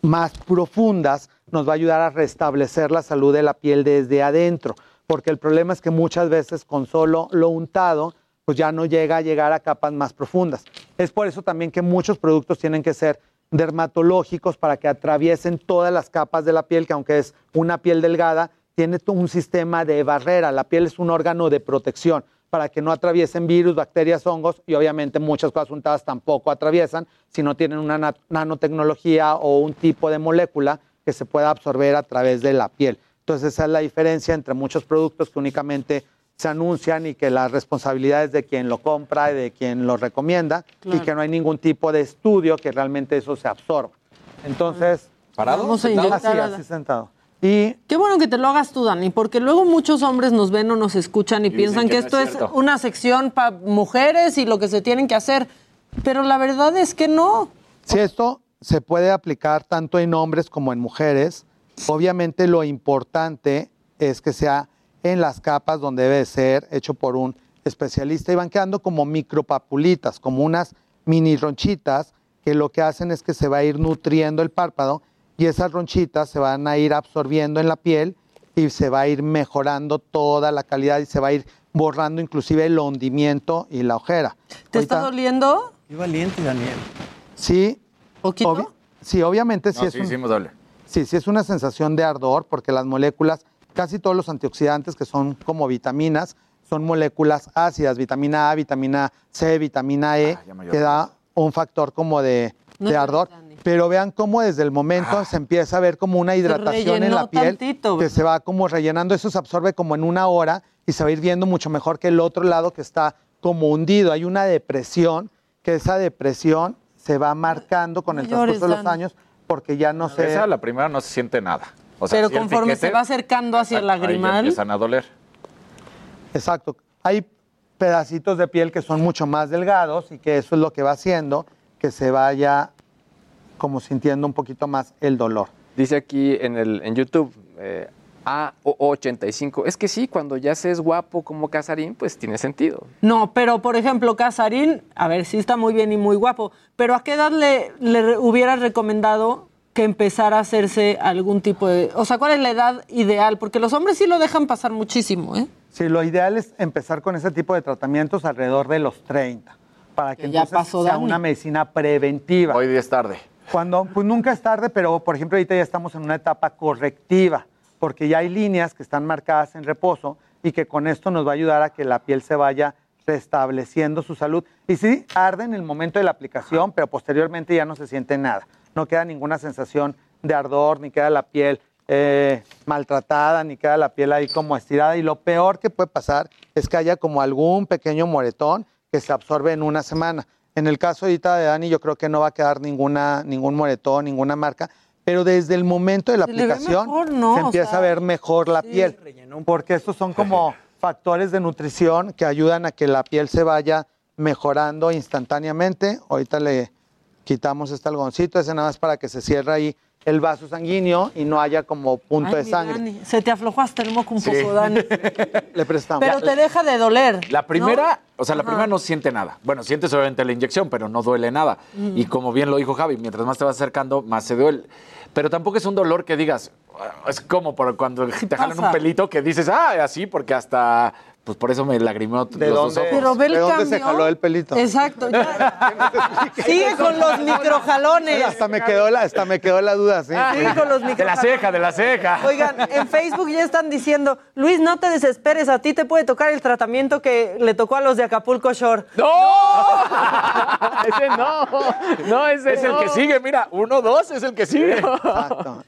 más profundas, nos va a ayudar a restablecer la salud de la piel desde adentro. Porque el problema es que muchas veces con solo lo untado, pues ya no llega a llegar a capas más profundas. Es por eso también que muchos productos tienen que ser dermatológicos para que atraviesen todas las capas de la piel, que aunque es una piel delgada, tiene un sistema de barrera. La piel es un órgano de protección. para que no atraviesen virus, bacterias, hongos y obviamente muchas cosas untadas tampoco atraviesan si no tienen una na- nanotecnología o un tipo de molécula que se pueda absorber a través de la piel. Entonces esa es la diferencia entre muchos productos que únicamente se anuncian y que la responsabilidad es de quien lo compra y de quien lo recomienda y que no hay ningún tipo de estudio que realmente eso se absorba. Entonces,
¿Parado?
Vamos a
¿Sentado?
inyectar
Así, así sentado. Y
Qué bueno que te lo hagas tú, Dani, porque luego muchos hombres nos ven o nos escuchan y, piensan que,
que no
esto
es
es, una sección para mujeres y lo que se tienen que hacer. Pero la verdad es que no.
Si esto se puede aplicar tanto en hombres como en mujeres, obviamente lo importante es que sea en las capas donde debe de ser hecho por un especialista y van quedando como micropapulitas, como unas mini ronchitas que lo que hacen es que se va a ir nutriendo el párpado y esas ronchitas se van a ir absorbiendo en la piel y se va a ir mejorando toda la calidad y se va a ir borrando inclusive el hundimiento y la ojera.
¿Te está doliendo?
Qué valiente, Daniel.
Sí.
¿Poquito?
obvi- sí, obviamente sí es un-. Sí, sí es una sensación de ardor porque las moléculas, casi todos los antioxidantes que son como vitaminas, son moléculas ácidas, vitamina A, vitamina C, vitamina E,
dio
que da un factor como de,
No
de ardor. Pero vean cómo desde el momento se empieza a ver como una hidratación en la piel
tantito,
que se va como rellenando, eso se absorbe como en una hora y se va a ir viendo mucho mejor que el otro lado que está como hundido. Hay una depresión, que esa depresión se va marcando con el transcurso de los años porque ya no se...
Esa, la primera, no se siente nada. O sea,
Pero conforme
piquete,
se va acercando hacia el
ahí
lagrimal,
empiezan a doler.
Exacto. Hay pedacitos de piel que son mucho más delgados y que eso es lo que va haciendo que se vaya como sintiendo un poquito más el dolor.
Dice aquí en, el, en YouTube, eh, A85. Es que sí, cuando ya se es guapo como Casarín, pues tiene sentido.
No, pero por ejemplo, Casarín, a ver, sí está muy bien y muy guapo, pero ¿a qué edad le, le hubieras recomendado que empezara a hacerse algún tipo de... O sea, ¿cuál es la edad ideal? Porque los hombres sí lo dejan pasar muchísimo, ¿eh?
Sí, lo ideal es empezar con ese tipo de tratamientos alrededor de los 30, para que,
Que ya pasó
sea
Dani.
una medicina preventiva.
Hoy día es tarde.
Cuando, pues nunca es tarde, pero por ejemplo ahorita ya estamos en una etapa correctiva, porque ya hay líneas que están marcadas en reposo y que con esto nos va a ayudar a que la piel se vaya restableciendo su salud. Y sí, arde en el momento de la aplicación, pero posteriormente ya no se siente nada. No queda ninguna sensación de ardor, ni queda la piel eh, maltratada, ni queda la piel ahí como estirada. Y lo peor que puede pasar es que haya como algún pequeño moretón que se absorbe en una semana. En el caso ahorita de Dani, yo creo que no va a quedar ninguna, ningún moretón, ninguna marca, pero desde el momento de la
Se
aplicación
mejor, ¿no?
se
O
empieza
sea,
a ver mejor la piel, porque estos son como factores de nutrición que ayudan a que la piel se vaya mejorando instantáneamente. Ahorita le quitamos este algoncito, ese nada más para que se cierre ahí el vaso sanguíneo y no haya como punto
Ay,
de sangre.
Dani, se te aflojó hasta el moco un
Sí.
poco, Dani.
Le prestamos.
Pero te deja de doler.
La primera,
¿no?
o sea, la
Ajá.
primera no siente nada. Bueno, sientes obviamente la inyección, pero no duele nada.
Mm.
Y como bien lo dijo Javi, mientras más te vas acercando, más se duele. Pero tampoco es un dolor que digas, "Ah", es como por cuando te jalan
pasa?
un pelito que dices, ah, así, porque hasta, pues por eso me lagrimeó
¿De
los
dónde?
ojos.
Pero ve el
¿De dónde se jaló el pelito?
Exacto. ya. Sigue con los microjalones.
Hasta me quedó la, hasta me quedó la duda, sí.
Sigue con los
De la
microjalones.
ceja, de la ceja.
Oigan, en Facebook ya están diciendo, Luis, no te desesperes, a ti te puede tocar el tratamiento que le tocó a los de Acapulco Shore.
¡No! ese no. No, ese
Es el que sigue, mira, uno, dos, es el que sigue.
Exacto.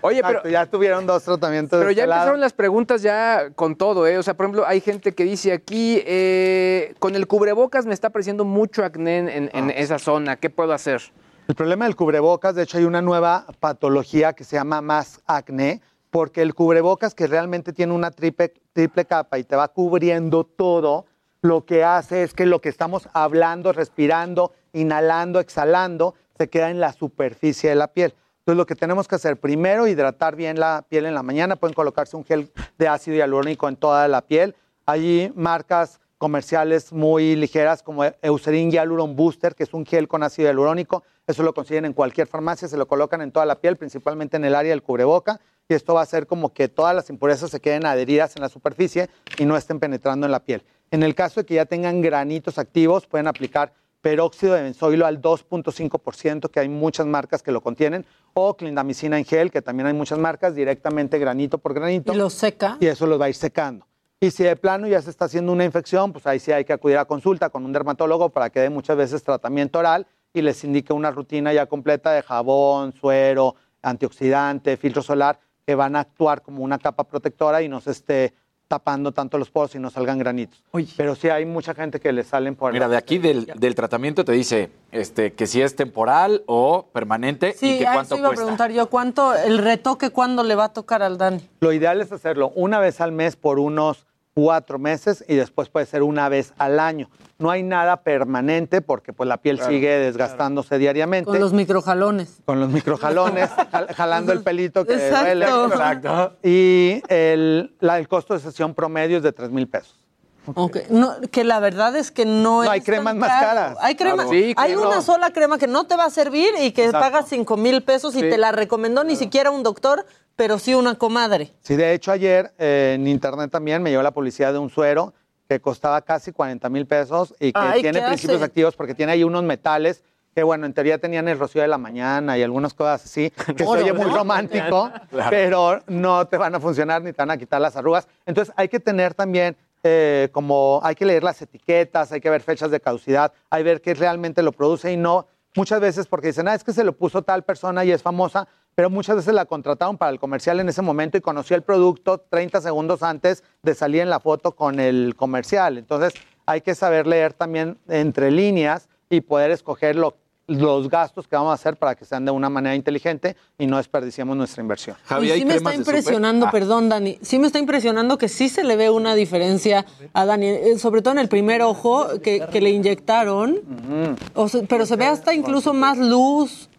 Oye, pero-
ya tuvieron dos tratamientos.
Pero
de
ya
este lado.
empezaron las preguntas ya con todo, ¿eh? O sea, por ejemplo, hay gente que dice aquí, eh, con el cubrebocas me está apareciendo mucho acné en, en-
Ah.
en esa zona, ¿qué puedo hacer?
El problema del cubrebocas, de hecho, hay una nueva patología que se llama más acné, porque el cubrebocas que realmente tiene una triple, triple capa y te va cubriendo todo, lo que hace es que lo que estamos hablando, respirando, inhalando, exhalando, se queda en la superficie de la piel. Entonces, lo que tenemos que hacer primero, hidratar bien la piel en la mañana. Pueden colocarse un gel de ácido hialurónico en toda la piel. Hay marcas comerciales muy ligeras como Eucerin Hyaluron Booster, que es un gel con ácido hialurónico. Eso lo consiguen en cualquier farmacia, se lo colocan en toda la piel, principalmente en el área del cubreboca. Y esto va a hacer como que todas las impurezas se queden adheridas en la superficie y no estén penetrando en la piel. En el caso de que ya tengan granitos activos, pueden aplicar peróxido de benzoilo al 2.5%, que hay muchas marcas que lo contienen, o clindamicina en gel, que también hay muchas marcas, directamente granito por granito.
Y lo seca.
Y eso los va a ir secando. Y si de plano ya se está haciendo una infección, pues ahí sí hay que acudir a consulta con un dermatólogo para que dé muchas veces tratamiento oral y les indique una rutina ya completa de jabón, suero, antioxidante, filtro solar, que van a actuar como una capa protectora y no se esté tapando tanto los poros y no salgan granitos. Pero sí hay mucha gente que le salen por...
Mira, de aquí del, del tratamiento te dice este, que si es temporal o permanente y
Sí,
que
a
cuánto
eso iba a
cuesta.
preguntar yo, ¿cuánto, el retoque, cuándo le va a tocar al Dani?
Lo ideal es hacerlo una vez al mes por unos cuatro meses y después puede ser una vez al año. No hay nada permanente porque pues la piel
Claro,
sigue desgastándose diariamente.
Con los microjalones.
Con los microjalones, jal- jalando el pelito que
Exacto.
duele. Exacto. Y el, la- el costo de sesión promedio es de 3 mil pesos.
Ok, no, que la verdad es que no, es
hay cremas
tan
más caras.
Hay crema,
Claro. Sí,
hay una sola crema que no te va a servir y que
Exacto.
pagas 5 mil pesos y
Sí.
te la recomendó ni siquiera un doctor, pero sí una comadre.
Sí, de hecho ayer eh, en internet también me llegó la publicidad de un suero que costaba casi 40 mil pesos y que
Ay,
tiene
¿qué
principios
hace?
activos porque tiene ahí unos metales que bueno, en teoría tenían el rocío de la mañana y algunas cosas así, que
Oro,
se oye muy
¿no?
romántico,
Claro.
pero no te van a funcionar ni te van a quitar las arrugas. Entonces hay que tener también eh, como, hay que leer las etiquetas, hay que ver fechas de caducidad, hay que ver qué realmente lo produce y no, muchas veces porque dicen, ah, es que se lo puso tal persona y es famosa, pero muchas veces la contrataron para el comercial en ese momento y conoció el producto 30 segundos antes de salir en la foto con el comercial. Entonces hay que saber leer también entre líneas y poder escoger lo- los gastos que vamos a hacer para que sean de una manera inteligente y no desperdiciemos nuestra inversión.
y sí me está impresionando,
Ah.
perdón, Dani, sí me está impresionando que sí se le ve una diferencia a Dani, eh, sobre todo en el primer ojo que, que le inyectaron, o sea, pero se ve hasta incluso más luz.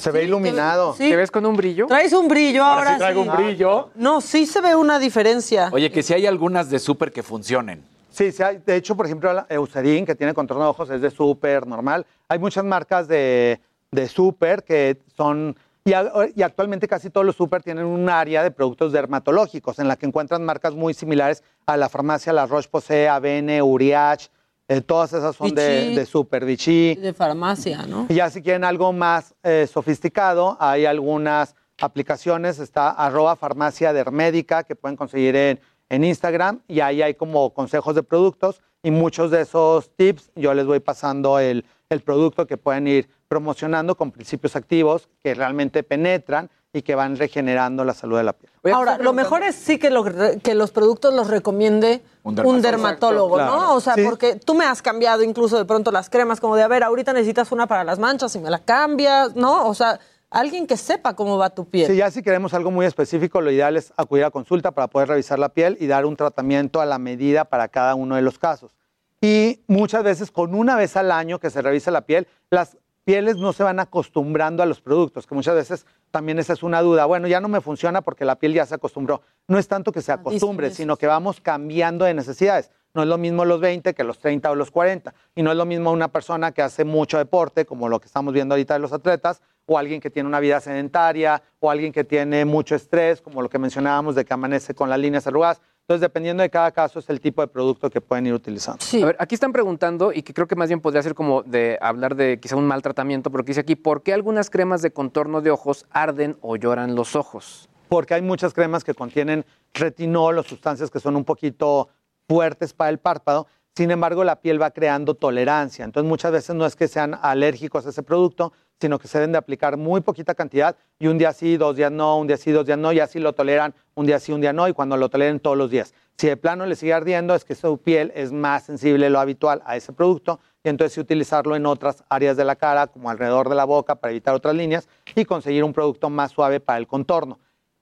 Se ve iluminado.
Sí.
¿Te ves con un brillo?
Traes un brillo
Ahora
ahora.
sí traigo un brillo.
No, sí se ve una diferencia.
Oye, que si hay algunas de súper que funcionen.
Sí, sí hay. De hecho, por ejemplo, la Eucerin, que tiene contorno de ojos, es de súper normal. Hay muchas marcas de, de súper que son... Y, a- y actualmente casi todos los súper tienen un área de productos dermatológicos en la que encuentran marcas muy similares a la farmacia La Roche-Posay, Avene, Uriach. Eh, todas esas son de,
Vichy.
de súper Vichy.
De farmacia, ¿no?
Y ya si quieren algo más eh, sofisticado, hay algunas aplicaciones, está arroba farmacia dermédica que pueden conseguir en, en Instagram y ahí hay como consejos de productos y muchos de esos tips yo les voy pasando el, el producto que pueden ir promocionando con principios activos que realmente penetran y que van regenerando la salud de la piel.
Ahora, lo mejor es sí que, lo que los productos los recomiende
Un
un
dermatólogo.
¿no?
claro.
O sea,
Sí.
porque tú me has cambiado incluso de pronto las cremas, como de, a ver, ahorita necesitas una para las manchas y me la cambias, ¿no? O sea, alguien que sepa cómo va tu piel.
Si ya si queremos algo muy específico, lo ideal es acudir a consulta para poder revisar la piel y dar un tratamiento a la medida para cada uno de los casos. Y muchas veces con una vez al año que se revisa la piel, las pieles no se van acostumbrando a los productos, que muchas veces también esa es una duda. Bueno, ya no me funciona porque la piel ya se acostumbró. No es tanto que se acostumbre, sino que vamos cambiando de necesidades. No es lo mismo los 20 que los 30 o los 40. Y no es lo mismo una persona que hace mucho deporte, como lo que estamos viendo ahorita de los atletas, o alguien que tiene una vida sedentaria, o alguien que tiene mucho estrés, como lo que mencionábamos de que amanece con las líneas arrugadas. Entonces, dependiendo de cada caso, es el tipo de producto que pueden ir utilizando.
A ver, aquí están preguntando, y que creo que más bien podría ser como de hablar de quizá un mal tratamiento, pero que dice aquí, ¿por qué algunas cremas de contorno de ojos arden o lloran los ojos?
porque hay muchas cremas que contienen retinol o sustancias que son un poquito fuertes para el párpado. Sin embargo, la piel va creando tolerancia. Entonces, muchas veces no es que sean alérgicos a ese producto, sino que se deben de aplicar muy poquita cantidad y un día sí, dos días no, un día sí, dos días no, y así lo toleran un día sí, un día no, y cuando lo toleren todos los días. Si de plano le sigue ardiendo, es que su piel es más sensible lo habitual a ese producto, y entonces utilizarlo en otras áreas de la cara, como alrededor de la boca, para evitar otras líneas, y conseguir un producto más suave para el contorno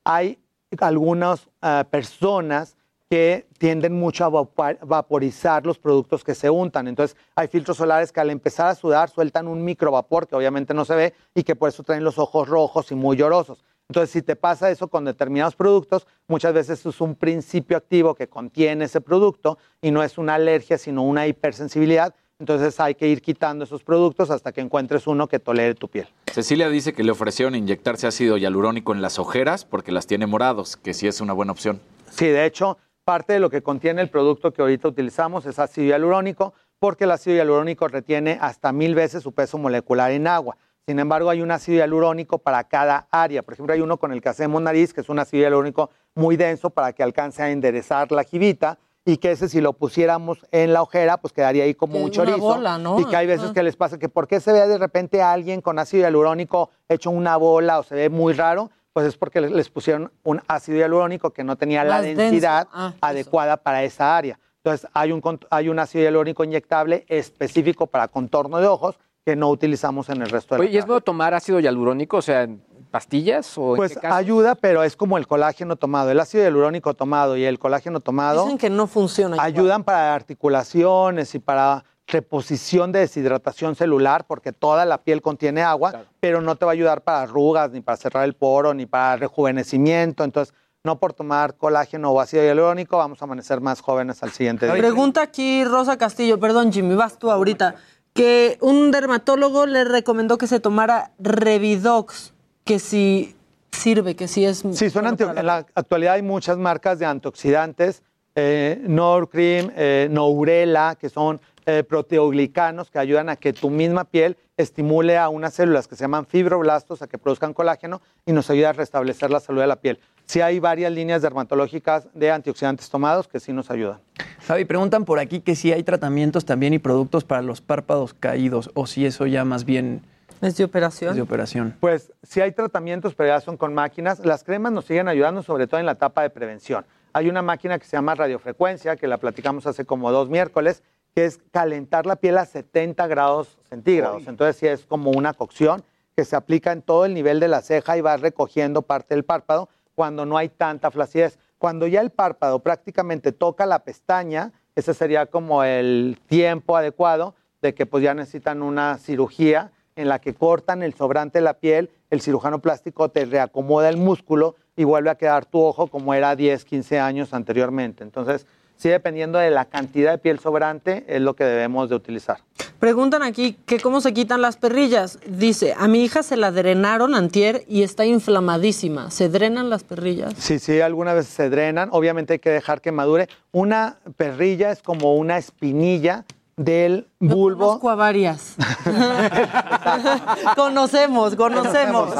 hay algunas ah, personas que tienden mucho a vapor- vaporizar los productos que se untan. Entonces, hay filtros solares que al empezar a sudar sueltan un microvapor que obviamente no se ve y que por eso traen los ojos rojos y muy llorosos. Entonces, si te pasa eso con determinados productos, muchas veces es un principio activo que contiene ese producto y no es una alergia, sino una hipersensibilidad. Entonces, hay que ir quitando esos productos hasta que encuentres uno que tolere tu piel.
Cecilia dice que le ofrecieron inyectarse ácido hialurónico en las ojeras porque las tiene morados, que sí es una buena opción.
Sí, de hecho, parte de lo que contiene el producto que ahorita utilizamos es ácido hialurónico, porque el ácido hialurónico retiene hasta mil veces su peso molecular en agua. Sin embargo, hay un ácido hialurónico para cada área. Por ejemplo, hay uno con el que hacemos nariz, que es un ácido hialurónico muy denso para que alcance a enderezar la jibita. y que ese si lo pusiéramos en la ojera, pues quedaría ahí como
Que
un chorizo.
bola, ¿no?
Y que hay veces que les pasa que ¿por qué se ve de repente a alguien con ácido hialurónico hecho una bola o se ve muy raro? Pues es porque les- pusieron un ácido hialurónico que no tenía la
Más
densidad
Ah,
adecuada para esa área. Entonces hay un, hay un ácido hialurónico inyectable específico para contorno de ojos que no utilizamos en el resto de la
Oye, ¿y es bueno tomar ácido hialurónico? O sea, ¿en pastillas o en
Pues
qué caso?
ayuda, pero es como el colágeno tomado. El ácido hialurónico tomado y el colágeno tomado
Dicen que no funciona. igual.
ayudan para articulaciones y para reposición de deshidratación celular, porque toda la piel contiene agua, pero no te va a ayudar para arrugas, ni para cerrar el poro, ni para rejuvenecimiento. Entonces, no por tomar colágeno o ácido hialurónico vamos a amanecer más jóvenes al siguiente día.
Pregunta aquí Rosa Castillo, perdón Jimmy, vas tú ahorita, que un dermatólogo le recomendó que se tomara Revidox, que si sirve, que si es...
Sí, son antio- en la actualidad hay muchas marcas de antioxidantes, eh, Norcream, eh, Nourela, que son eh, proteoglicanos que ayudan a que tu misma piel estimule a unas células que se llaman fibroblastos a que produzcan colágeno y nos ayuda a restablecer la salud de la piel. Sí hay varias líneas dermatológicas de antioxidantes tomados que sí nos ayudan.
Javi, preguntan por aquí que si hay tratamientos también y productos para los párpados caídos o si eso ya más bien
es de operación.
es de operación.
Pues sí hay tratamientos, pero ya son con máquinas. Las cremas nos siguen ayudando sobre todo en la etapa de prevención. Hay una máquina que se llama radiofrecuencia, que la platicamos hace como dos miércoles, que es calentar la piel a 70 grados centígrados. Entonces sí es como una cocción que se aplica en todo el nivel de la ceja y va recogiendo parte del párpado cuando no hay tanta flacidez. Cuando ya el párpado prácticamente toca la pestaña, ese sería como el tiempo adecuado de que pues ya necesitan una cirugía en la que cortan el sobrante de la piel, el cirujano plástico te reacomoda el músculo y vuelve a quedar tu ojo como era 10, 15 años anteriormente. Entonces, sí, dependiendo de la cantidad de piel sobrante, es lo que debemos de utilizar.
Preguntan aquí que cómo se quitan las perrillas. Dice, a mi hija se la drenaron antier y está inflamadísima. ¿Se drenan las perrillas?
Sí, sí, algunas veces se drenan. Obviamente hay que dejar que madure. Una perrilla es como una espinilla del bulbo.
Conozco a varias. conocemos, conocemos.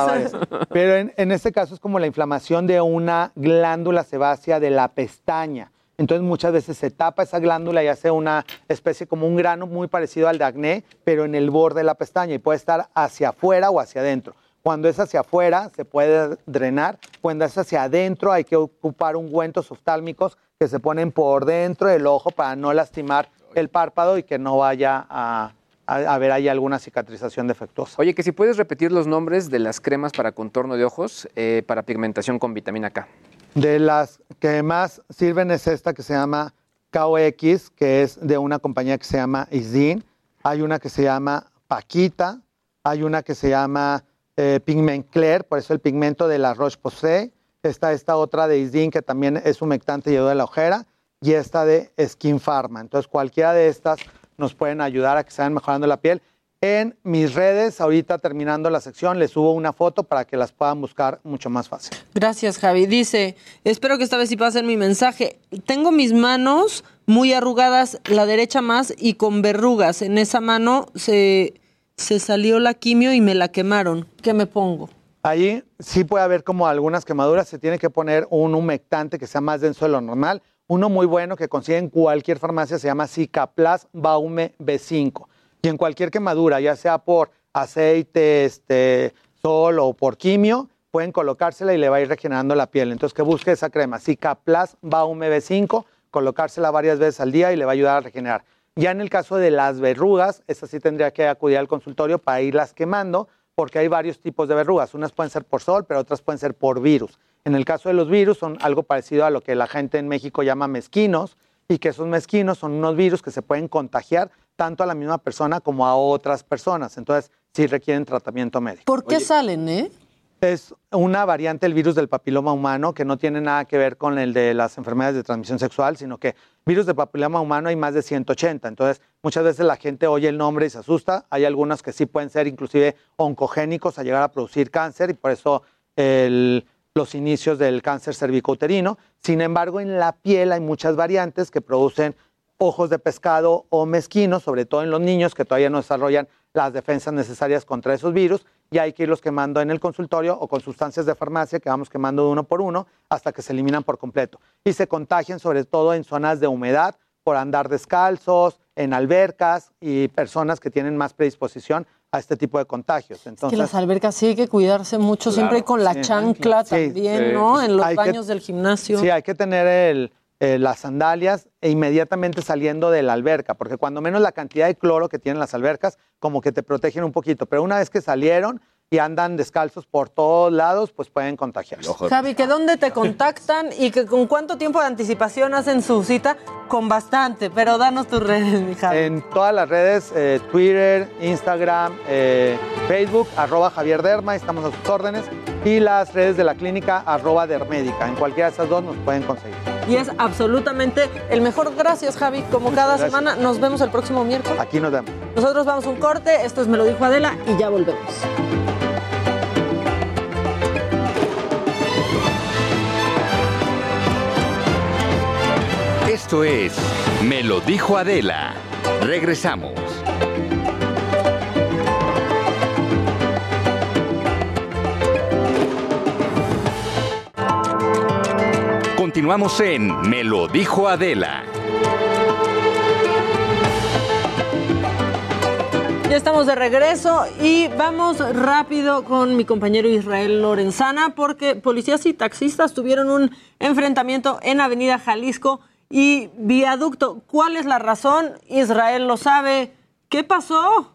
Pero en, en este caso es como la inflamación de una glándula sebácea de la pestaña. Entonces muchas veces se tapa esa glándula y hace una especie como un grano muy parecido al de acné, pero en el borde de la pestaña y puede estar hacia afuera o hacia adentro. Cuando es hacia afuera se puede drenar, cuando es hacia adentro hay que ocupar ungüentos oftálmicos que se ponen por dentro del ojo para no lastimar el párpado y que no vaya a, a, a haber ahí alguna cicatrización defectuosa.
Oye, que si puedes repetir los nombres de las cremas para contorno de ojos eh, para pigmentación con vitamina K.
De las que más sirven es esta que se llama KOX, que es de una compañía que se llama Isdin. Hay una que se llama Paquita. Hay una que se llama eh, Pigment Clair, por eso el pigmento de la Roche-Posay. Está esta otra de Isdin, que también es humectante y ayuda a la ojera. Y esta de Skin Pharma. Entonces, cualquiera de estas nos pueden ayudar a que se vayan mejorando la piel. En mis redes, ahorita terminando la sección, les subo una foto para que las puedan buscar mucho más fácil.
Gracias, Javi. Dice, espero que esta vez sí pasen mi mensaje. Tengo mis manos muy arrugadas, la derecha más y con verrugas. En esa mano se, se salió la quimio y me la quemaron. ¿Qué me pongo?
Ahí sí puede haber como algunas quemaduras, se tiene que poner un humectante que sea más denso de lo normal. Uno muy bueno que consigue en cualquier farmacia se llama Cicaplas Baume B5. Y en cualquier quemadura, ya sea por aceite, este, sol o por quimio, pueden colocársela y le va a ir regenerando la piel. Entonces que busque esa crema, Cicaplas Baume B5, colocársela varias veces al día y le va a ayudar a regenerar. Ya en el caso de las verrugas, esa sí tendría que acudir al consultorio para irlas quemando, porque hay varios tipos de verrugas. Unas pueden ser por sol, pero otras pueden ser por virus. En el caso de los virus, son algo parecido a lo que la gente en México llama mezquinos, y que esos mezquinos son unos virus que se pueden contagiar tanto a la misma persona como a otras personas. Entonces, sí requieren tratamiento médico.
¿Por qué salen, eh?
Es una variante del virus del papiloma humano que no tiene nada que ver con el de las enfermedades de transmisión sexual, sino que virus del papiloma humano hay más de 180. Entonces, muchas veces la gente oye el nombre y se asusta. Hay algunos que sí pueden ser inclusive oncogénicos a llegar a producir cáncer y por eso el, los inicios del cáncer cervicouterino. Sin embargo, en la piel hay muchas variantes que producen ojos de pescado o mezquinos, sobre todo en los niños que todavía no desarrollan las defensas necesarias contra esos virus y hay que irlos quemando en el consultorio o con sustancias de farmacia que vamos quemando de uno por uno hasta que se eliminan por completo. Y se contagian sobre todo en zonas de humedad por andar descalzos, en albercas y personas que tienen más predisposición a este tipo de contagios. Entonces,
que las albercas sí hay que cuidarse mucho, siempre con la
sí.
chancla
Sí,
también,
sí.
¿no? En los
que-
baños del gimnasio.
Sí, hay que tener el, eh, las sandalias e inmediatamente saliendo de la alberca, porque cuando menos la cantidad de cloro que tienen las albercas, como que te protegen un poquito, pero una vez que salieron y andan descalzos por todos lados, pues pueden contagiarse.
Javi, que dónde te contactan y que con cuánto tiempo de anticipación hacen su cita, con bastante, pero danos tus redes, mi Javi.
En todas las redes, eh, Twitter, Instagram, eh, Facebook, arroba Javier Derma, estamos a sus órdenes, y las redes de la clínica, arroba Dermédica. En cualquiera de esas dos nos pueden conseguir.
Y es absolutamente el mejor. Gracias, Javi. Como cada
Gracias.
semana, nos vemos el próximo miércoles.
Aquí nos vemos.
Nosotros vamos a un corte. Esto es Me lo dijo Adela y ya volvemos.
Esto es Me lo dijo Adela. Regresamos. Continuamos en Me lo dijo Adela.
Ya estamos de regreso y vamos rápido con mi compañero Israel Lorenzana porque policías y taxistas tuvieron un enfrentamiento en Avenida Jalisco y Viaducto. ¿Cuál es la razón? Israel lo sabe. ¿Qué pasó?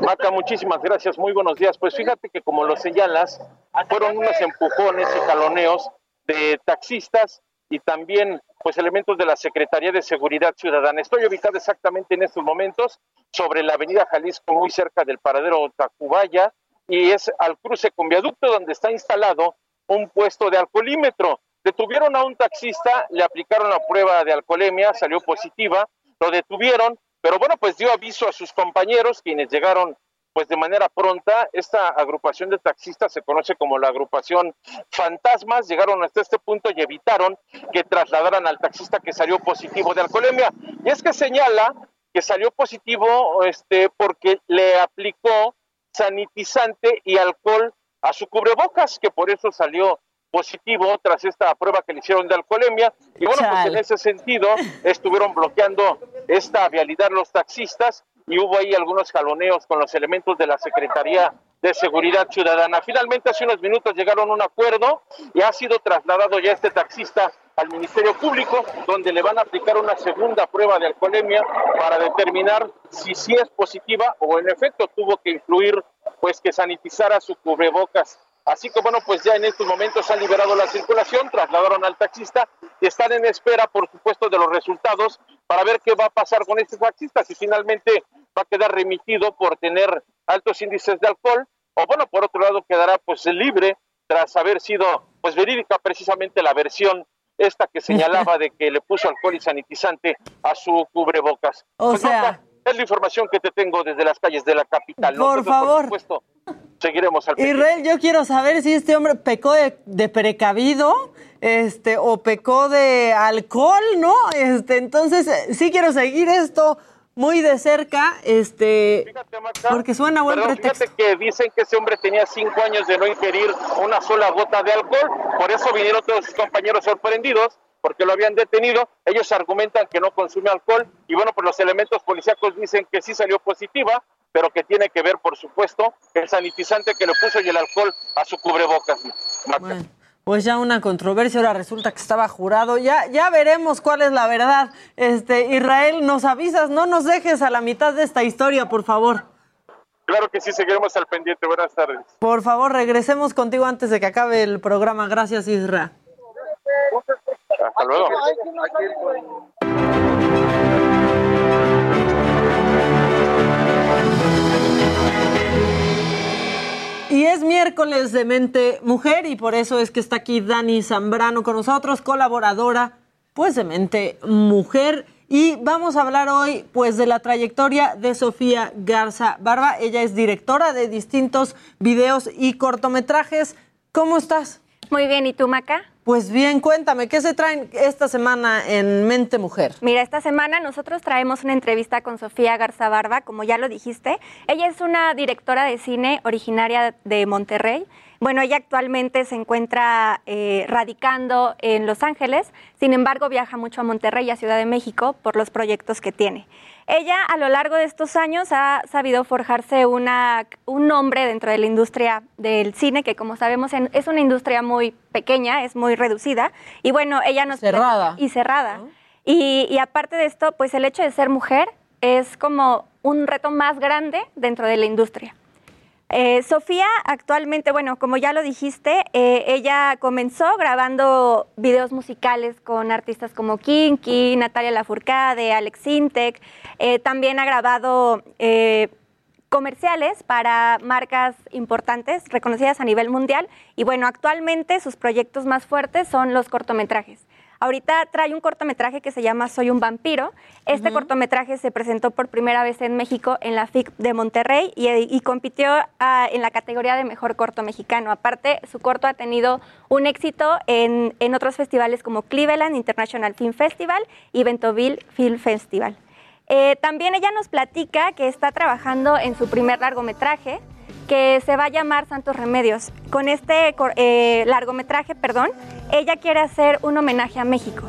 Maca, muchísimas gracias, muy buenos días. Pues fíjate que como lo señalas, fueron unos empujones y jaloneos de taxistas y también pues elementos de la Secretaría de Seguridad Ciudadana. Estoy ubicado exactamente en estos momentos sobre la avenida Jalisco, muy cerca del paradero Tacubaya, y es al cruce con viaducto donde está instalado un puesto de alcoholímetro. Detuvieron a un taxista, le aplicaron la prueba de alcoholemia, salió positiva, lo detuvieron, pero bueno, pues dio aviso a sus compañeros, quienes llegaron pues de manera pronta. Esta agrupación de taxistas se conoce como la agrupación Fantasmas, llegaron hasta este punto y evitaron que trasladaran al taxista que salió positivo de alcoholemia. Y es que señala que salió positivo este porque le aplicó sanitizante y alcohol a su cubrebocas, que por eso salió positivo tras esta prueba que le hicieron de alcoholemia. Y bueno, pues en ese sentido estuvieron bloqueando esta vialidad los taxistas y hubo ahí algunos jaloneos con los elementos de la Secretaría de Seguridad Ciudadana. Finalmente, hace unos minutos llegaron a un acuerdo y ha sido trasladado ya este taxista al Ministerio Público, donde le van a aplicar una segunda prueba de alcoholemia para determinar si sí es positiva o en efecto tuvo que influir, pues que sanitizara su cubrebocas. Así que bueno, pues ya en estos momentos han liberado la circulación, trasladaron al taxista y están en espera, por supuesto, de los resultados para ver qué va a pasar con este taxista, si finalmente va a quedar remitido por tener altos índices de alcohol o bueno, por otro lado quedará pues libre tras haber sido pues verídica precisamente la versión esta que señalaba de que le puso alcohol y sanitizante a su cubrebocas.
O
Pues,
sea-
Marta, es la información que te tengo desde las calles de la capital.
Por
Nosotros,
favor.
Por supuesto, seguiremos al pendiente.
Israel, yo quiero saber si este hombre pecó de, de precavido este, o pecó de alcohol, ¿no? Este, entonces, eh, sí quiero seguir esto muy de cerca, este, porque suena buen
Perdón,
pretexto.
fíjate que dicen que ese hombre tenía cinco años de no ingerir una sola gota de alcohol, por eso vinieron todos sus compañeros sorprendidos, porque lo habían detenido, ellos argumentan que no consume alcohol, y bueno, pues los elementos policíacos dicen que sí salió positiva, pero que tiene que ver, por supuesto, el sanitizante que le puso y el alcohol a su cubrebocas.
Pues ya una controversia, ahora resulta que estaba jurado. Ya, ya veremos cuál es la verdad. Este, Israel, nos avisas, no nos dejes a la mitad de esta historia, por favor.
Claro que sí, seguiremos al pendiente. Buenas tardes.
Por favor, regresemos contigo antes de que acabe el programa. Gracias, Israel.
Hasta luego.
Y es miércoles de Mente Mujer y por eso es que está aquí Dani Zambrano con nosotros, colaboradora pues de Mente Mujer. Y vamos a hablar hoy pues de la trayectoria de Sofía Garza Barba. Ella es directora de distintos videos y cortometrajes. ¿Cómo estás?
Muy bien, ¿y tú, Maca?
Pues bien, cuéntame, ¿qué se traen esta semana en Mente Mujer?
Mira, esta semana nosotros traemos una entrevista con Sofía Garza Barba, como ya lo dijiste. Ella es una directora de cine originaria de Monterrey. Bueno, ella actualmente se encuentra eh, radicando en Los Ángeles, sin embargo viaja mucho a Monterrey y a Ciudad de México por los proyectos que tiene. Ella a lo largo de estos años ha sabido forjarse una, un nombre dentro de la industria del cine, que como sabemos en- es una industria muy pequeña, es muy reducida. Y bueno, ella nos...
Cerrada.
Y cerrada. Y, y aparte de esto, pues el hecho de ser mujer es como un reto más grande dentro de la industria. Eh, Sofía actualmente, bueno, como ya lo dijiste, eh, ella comenzó grabando videos musicales con artistas como Kinky, Natalia Lafourcade, Alex Intec. Eh, también ha grabado eh, comerciales para marcas importantes, reconocidas a nivel mundial. Y bueno, actualmente sus proyectos más fuertes son los cortometrajes. Ahorita trae un cortometraje que se llama Soy un vampiro. Este cortometraje se presentó por primera vez en México en la FIC de Monterrey y, y compitió ah, en la categoría de mejor corto mexicano. Aparte, su corto ha tenido un éxito en, en otros festivales como Cleveland International Film Festival y Ventoville Film Festival. Eh, también ella nos platica que está trabajando en su primer largometraje que se va a llamar Santos Remedios. Con este eh, largometraje, perdón, ella quiere hacer un homenaje a México.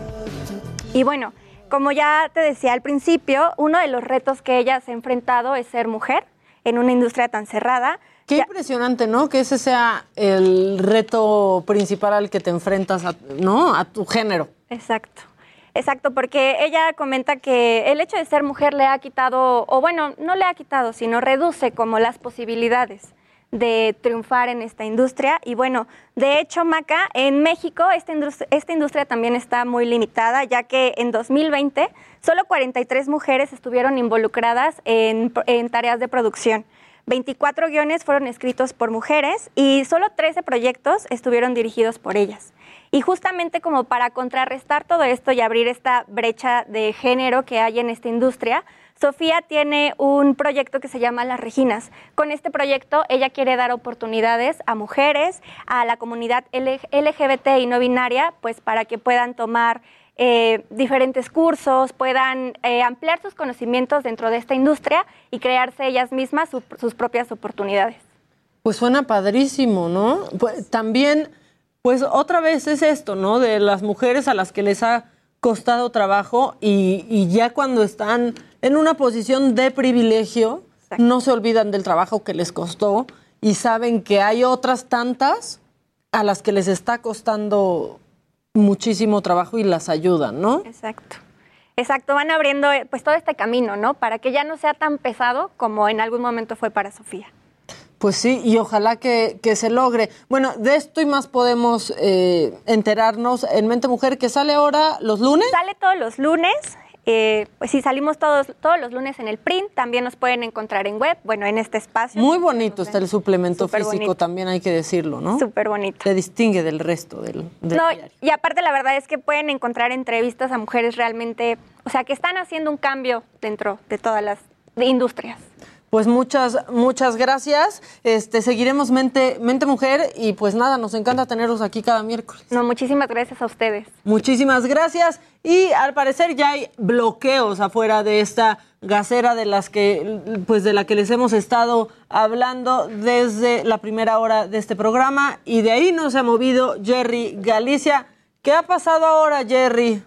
Y bueno, como ya te decía al principio, uno de los retos que ella se ha enfrentado es ser mujer en una industria tan cerrada.
Qué impresionante, ¿no? Que ese sea el reto principal al que te enfrentas, a, ¿no? A tu género.
Exacto. Exacto, porque ella comenta que el hecho de ser mujer le ha quitado, o bueno, no le ha quitado, sino reduce como las posibilidades de triunfar en esta industria. Y bueno, de hecho, Maca, en México esta industria, esta industria también está muy limitada, ya que en 2020 solo 43 mujeres estuvieron involucradas en, en tareas de producción. 24 guiones fueron escritos por mujeres y solo 13 proyectos estuvieron dirigidos por ellas. Y justamente como para contrarrestar todo esto y abrir esta brecha de género que hay en esta industria, Sofía tiene un proyecto que se llama Las Reginas. Con este proyecto ella quiere dar oportunidades a mujeres, a la comunidad LGBT y no binaria, pues para que puedan tomar eh, diferentes cursos, puedan eh, ampliar sus conocimientos dentro de esta industria y crearse ellas mismas su- sus propias oportunidades.
Pues suena padrísimo, ¿no? Pues, también, pues otra vez es esto, ¿no? De las mujeres a las que les ha costado trabajo y, y ya cuando están en una posición de privilegio, no se olvidan del trabajo que les costó y saben que hay otras tantas a las que les está costando muchísimo trabajo y las ayudan, ¿no?
Exacto. Exacto, van abriendo eh, pues todo este camino, ¿no? Para que ya no sea tan pesado como en algún momento fue para Sofía.
Pues sí, y ojalá que, que se logre. Bueno, de esto y más podemos eh, enterarnos en Mente Mujer, que sale ahora los lunes.
Sale todos los lunes. eh, pues sí, salimos todos, todos los lunes en el print. También nos pueden encontrar en web, bueno, en este espacio.
Muy bonito está el suplemento
Súper
físico,
bonito.
también hay que decirlo, ¿no?
Súper bonito.
Se distingue del resto del, del
No,
diario.
y aparte la verdad es que pueden encontrar entrevistas a mujeres realmente, o sea, que están haciendo un cambio dentro de todas las industrias.
Pues muchas, muchas gracias. Este, seguiremos Mente, Mente Mujer y pues nada, nos encanta tenerlos aquí cada miércoles.
No, muchísimas gracias a ustedes.
Muchísimas gracias. Y al parecer ya hay bloqueos afuera de esta gasera de las que, pues de la que les hemos estado hablando desde la primera hora de este programa. Y de ahí no se ha movido Jerry Galicia. ¿Qué ha pasado ahora, Jerry?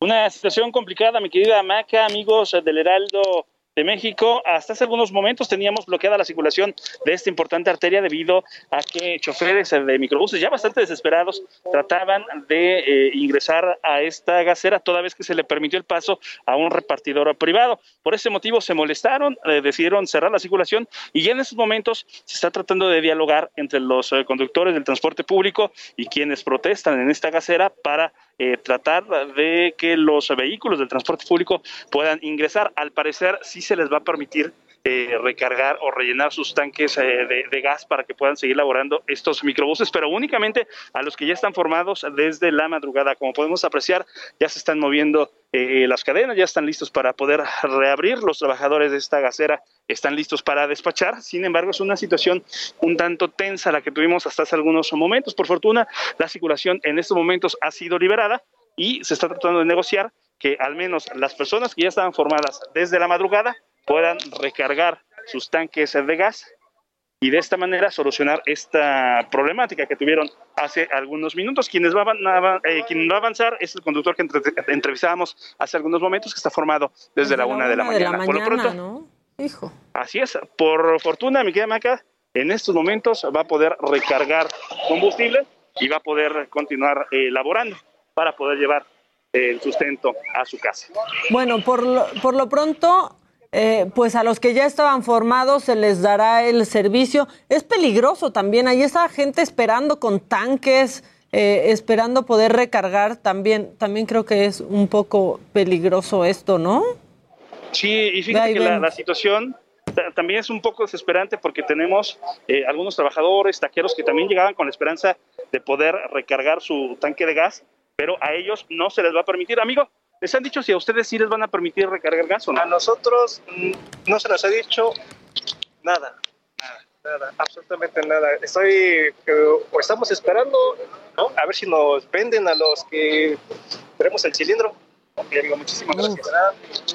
Una situación complicada, mi querida Maca, amigos del Heraldo de México. Hasta hace algunos momentos teníamos bloqueada la circulación de esta importante arteria debido a que choferes de microbuses ya bastante desesperados trataban de eh, ingresar a esta gasera toda vez que se le permitió el paso a un repartidor privado. Por ese motivo se molestaron, eh, decidieron cerrar la circulación y ya en estos momentos se está tratando de dialogar entre los eh, conductores del transporte público y quienes protestan en esta gasera para eh, tratar de que los vehículos del transporte público puedan ingresar. Al parecer sí se les va a permitir eh, recargar o rellenar sus tanques eh, de, gas para que puedan seguir laborando estos microbuses, pero únicamente a los que ya están formados desde la madrugada. Como podemos apreciar, ya se están moviendo eh, las cadenas, ya están listos para poder reabrir. Los trabajadores de esta gasera están listos para despachar. Sin embargo, es una situación un tanto tensa la que tuvimos hasta hace algunos momentos. Por fortuna, la circulación en estos momentos ha sido liberada y se está tratando de negociar que al menos las personas que ya estaban formadas desde la madrugada puedan recargar sus tanques de gas y de esta manera solucionar esta problemática que tuvieron hace algunos minutos. Quienes va a, eh, quien va a avanzar es el conductor que entre, entrevistábamos hace algunos momentos, que está formado desde, la una de la, mañana. Por lo pronto,
¿no? Hijo.
Así es. Por fortuna, mi querida Maca, en estos momentos va a poder recargar combustible y va a poder continuar eh, laborando para poder llevar el sustento a su casa.
Bueno, por lo, por lo pronto, eh, pues a los que ya estaban formados se les dará el servicio. Es peligroso también, ahí está gente esperando con tanques, eh, esperando poder recargar. También, también creo que es un poco peligroso esto, ¿no?
Sí, y fíjate que la, la, situación también es un poco desesperante porque tenemos eh, algunos trabajadores, taqueros que también llegaban con la esperanza de poder recargar su tanque de gas, pero a ellos no se les va a permitir. Amigo, ¿les han dicho si a ustedes sí les van a permitir recargar gas o no?
A nosotros mm, no se nos ha dicho nada. Nada, nada, absolutamente nada. Estoy, eh, o estamos esperando, ¿no? A ver si nos venden a los que tenemos el cilindro. Ok, amigo, muchísimas gracias.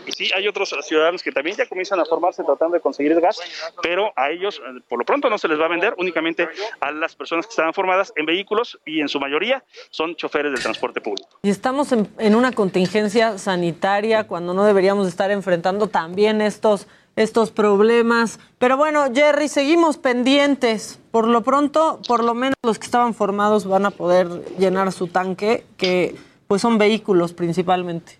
Y sí, hay otros ciudadanos que también ya comienzan a formarse tratando de conseguir gas, pero a ellos, eh, por lo pronto, no se les va a vender, únicamente a las personas que estaban formadas en vehículos y en su mayoría son choferes del transporte público.
Y estamos en, en una contingencia sanitaria cuando no deberíamos estar enfrentando también estos, estos problemas. Pero bueno, Jerry, seguimos pendientes. Por lo pronto, por lo menos los que estaban formados van a poder llenar su tanque, que pues son vehículos principalmente.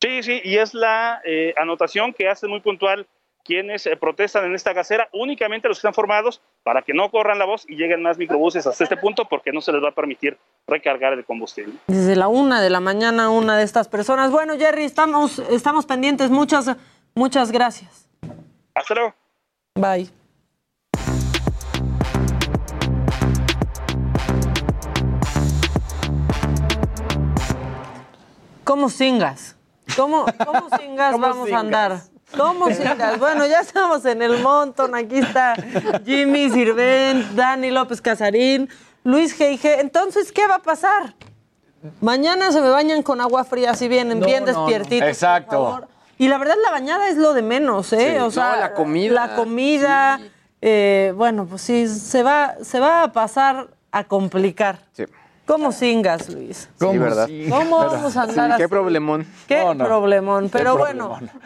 Sí, sí, y es la eh, anotación que hace muy puntual quienes eh, protestan en esta gasera, únicamente los que están formados para que no corran la voz y lleguen más microbuses hasta este punto porque no se les va a permitir recargar el combustible.
Desde la una de la mañana una de estas personas. Bueno, Jerry, estamos, estamos pendientes. Muchas, muchas gracias.
Hasta luego.
Bye. ¿Cómo singas? ¿Cómo, cómo singas
¿Cómo
vamos
singas?
a andar? ¿Cómo singas? Bueno, ya estamos en el montón. Aquí está Jimmy Sirvent, Dani López Casarín, Luis Geige. Entonces, ¿qué va a pasar? Mañana se me bañan con agua fría, si vienen
No,
bien
no, no.
despiertitos.
Exacto.
por favor. Y la verdad, la bañada es lo de menos, ¿eh?
Sí.
O sea,
No, la comida.
La comida. eh, bueno, pues sí, se va, se va a pasar a complicar.
Sí.
¿Cómo singas, Luis?
Sí, ¿verdad?
¿Cómo vamos a andar
Sí, qué
así?
problemón.
Qué
No, no.
problemón. Pero
Qué
bueno,
problemón.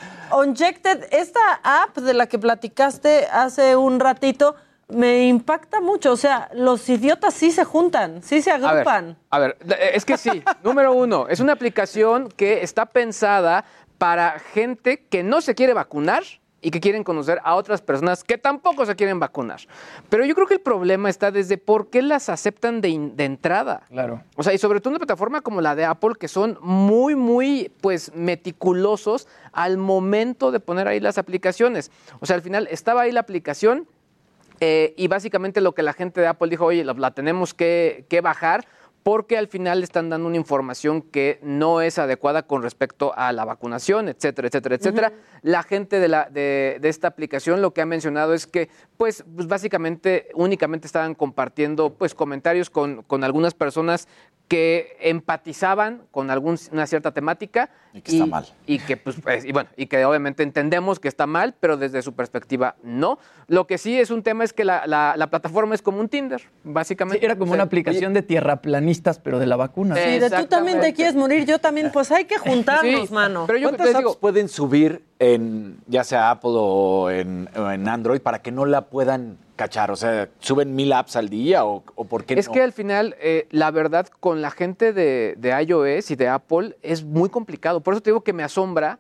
Unjected, esta app de la que platicaste hace un ratito, me impacta mucho. O sea, los idiotas sí se juntan, sí se
A ver,
agrupan.
a ver, es que sí. Número uno, es una aplicación que está pensada para gente que no se quiere vacunar y que quieren conocer a otras personas que tampoco se quieren vacunar. Pero yo creo que el problema está desde por qué las aceptan de, entrada.
Claro.
O sea, y sobre todo una plataforma como la de Apple, que son muy, muy, pues, meticulosos al momento de poner ahí las aplicaciones. O sea, al final estaba ahí la aplicación eh, y básicamente lo que la gente de Apple dijo, oye, la, la tenemos que, que bajar porque al final le están dando una información que no es adecuada con respecto a la vacunación, etcétera, etcétera, etcétera. La gente de, la, de, de esta aplicación lo que ha mencionado es que, pues, pues, básicamente únicamente estaban compartiendo pues, comentarios con, con algunas personas que empatizaban con alguna cierta temática.
Y que está mal.
Y que, pues, pues, y bueno, y que obviamente entendemos que está mal, pero desde su perspectiva no. Lo que sí es un tema es que la, la- la plataforma es como un Tinder, básicamente.
Era como una aplicación de tierraplanistas, pero de la vacuna.
Sí, de tú también te quieres morir, yo también, pues hay que juntarnos, mano.
¿Cuántas apps pueden subir en ya sea Apple o en, o en Android para que no la puedan cachar? O sea, ¿suben mil apps al día o, o por qué
Es
no?
que al final, eh, la verdad, con la gente de, de iOS y de Apple es muy complicado. Por eso te digo que me asombra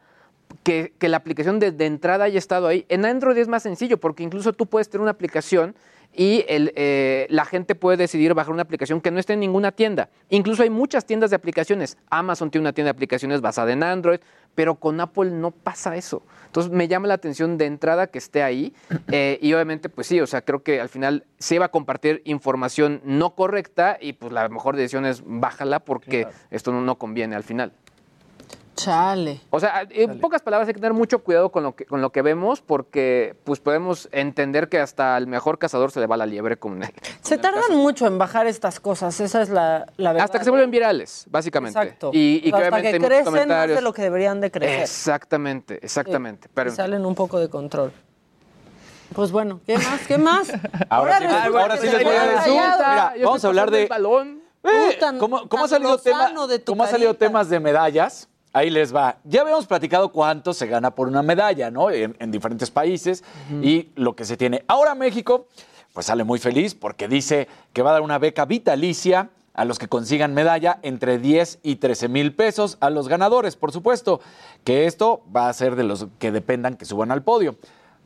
que, que la aplicación de, de entrada haya estado ahí. En Android es más sencillo porque incluso tú puedes tener una aplicación y el, eh, la gente puede decidir bajar una aplicación que no esté en ninguna tienda. Incluso hay muchas tiendas de aplicaciones. Amazon tiene una tienda de aplicaciones basada en Android. pero con Apple no pasa eso. Entonces me llama la atención de entrada que esté ahí eh, y obviamente pues sí, o sea, creo que al final se va a compartir información no correcta y pues la mejor decisión es bájala porque esto no, no conviene al final.
Chale.
O sea, en pocas palabras hay que tener mucho cuidado con lo que, con lo que vemos porque pues podemos entender que hasta al mejor cazador se le va la liebre con él.
Se tardan mucho en bajar estas cosas, esa es la, la verdad.
Hasta que se vuelven virales, básicamente.
Exacto.
Y, y que
Hasta que crecen más
comentarios.
de lo que deberían de crecer.
Exactamente, exactamente. Pero
Y salen un poco de control. Pues bueno, ¿qué más? ¿Qué más?
Ahora sí, ahora sí les voy a decir. Mira, vamos a hablar de. Eh,
Tan-
¿Cómo, cómo ha salido, tema, cómo ha salido temas de medallas? Ahí les va. Ya habíamos platicado cuánto se gana por una medalla, ¿no? En, en diferentes países y lo que se tiene. Ahora México, pues sale muy feliz porque dice que va a dar una beca vitalicia a los que consigan medalla entre 10 y 13 mil pesos a los ganadores, por supuesto, que esto va a ser de los que dependan que suban al podio.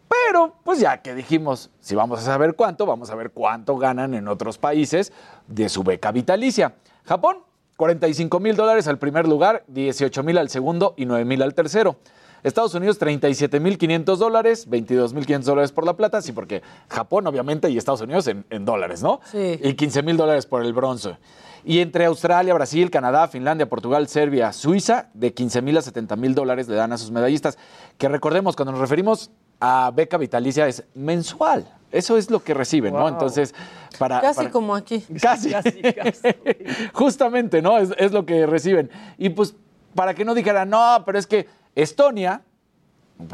Pero, pues ya que dijimos, si vamos a saber cuánto, vamos a ver cuánto ganan en otros países de su beca vitalicia. Japón, 45 mil dólares al primer lugar, 18 mil al segundo y 9 mil al tercero. Estados Unidos, 37 mil 500 dólares, 22 mil 500 dólares por la plata, sí, porque Japón, obviamente, y Estados Unidos en, en dólares, ¿no?
Sí.
Y 15 mil dólares por el bronce. Y entre Australia, Brasil, Canadá, Finlandia, Portugal, Serbia, Suiza, de 15 mil a 70 mil dólares le dan a sus medallistas. Que recordemos, cuando nos referimos a beca vitalicia, es mensual. Eso es lo que reciben, ¿no? Entonces, para.
Casi
para-
como aquí.
Casi. Justamente, ¿no? Es, es lo que reciben. Y pues, para que no dijeran, no, pero es que Estonia,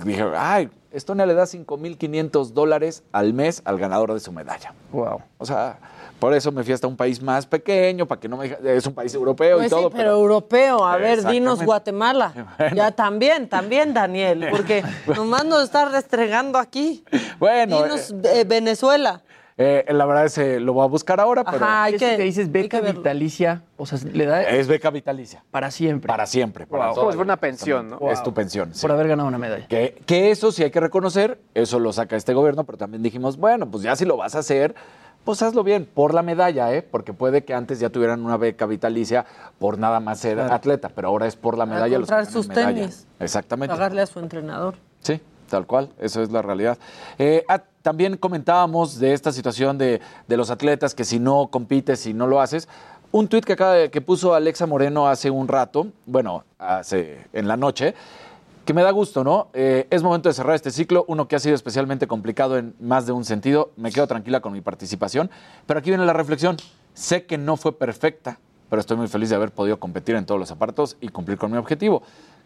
dije, ay, Estonia le da 5.500 dólares al mes al ganador de su medalla.
Wow.
O sea, por eso me fui hasta un país más pequeño, para que no me es un país europeo
Pues
y todo.
sí, pero europeo. A ver, dinos Guatemala. Ya también, también, Daniel, porque nomás nos está restregando aquí.
Bueno,
Dinos eh, Venezuela.
eh, la verdad es que lo voy a buscar ahora, pero
Ajá, hay que,
que dices beca vitalicia, o sea, le da
es beca vitalicia.
para siempre.
Para siempre. Para
Wow.
toda
Como si una pensión, ¿no?
Es tu pensión. sí.
Por haber ganado una medalla.
Que, que eso sí hay que reconocer, eso lo saca este gobierno, pero también dijimos, bueno, pues ya si lo vas a hacer, pues hazlo bien, por la medalla, ¿eh? Porque puede que antes ya tuvieran una beca vitalicia por nada más ser atleta, pero ahora es por la medalla. que
comprar sus
medalla.
tenis.
Exactamente.
pagarle a su entrenador.
Sí, tal cual, eso es la realidad. Eh, ah, también comentábamos de esta situación de, de los atletas que si no compites, si no lo haces. Un tuit que, acaba de- que puso Alexa Moreno hace un rato, bueno, hace en la noche, que me da gusto, ¿no? Eh, es momento de cerrar este ciclo, uno que ha sido especialmente complicado en más de un sentido. Me quedo tranquila con mi participación, pero aquí viene la reflexión. Sé que no fue perfecta, pero estoy muy feliz de haber podido competir en todos los aparatos y cumplir con mi objetivo.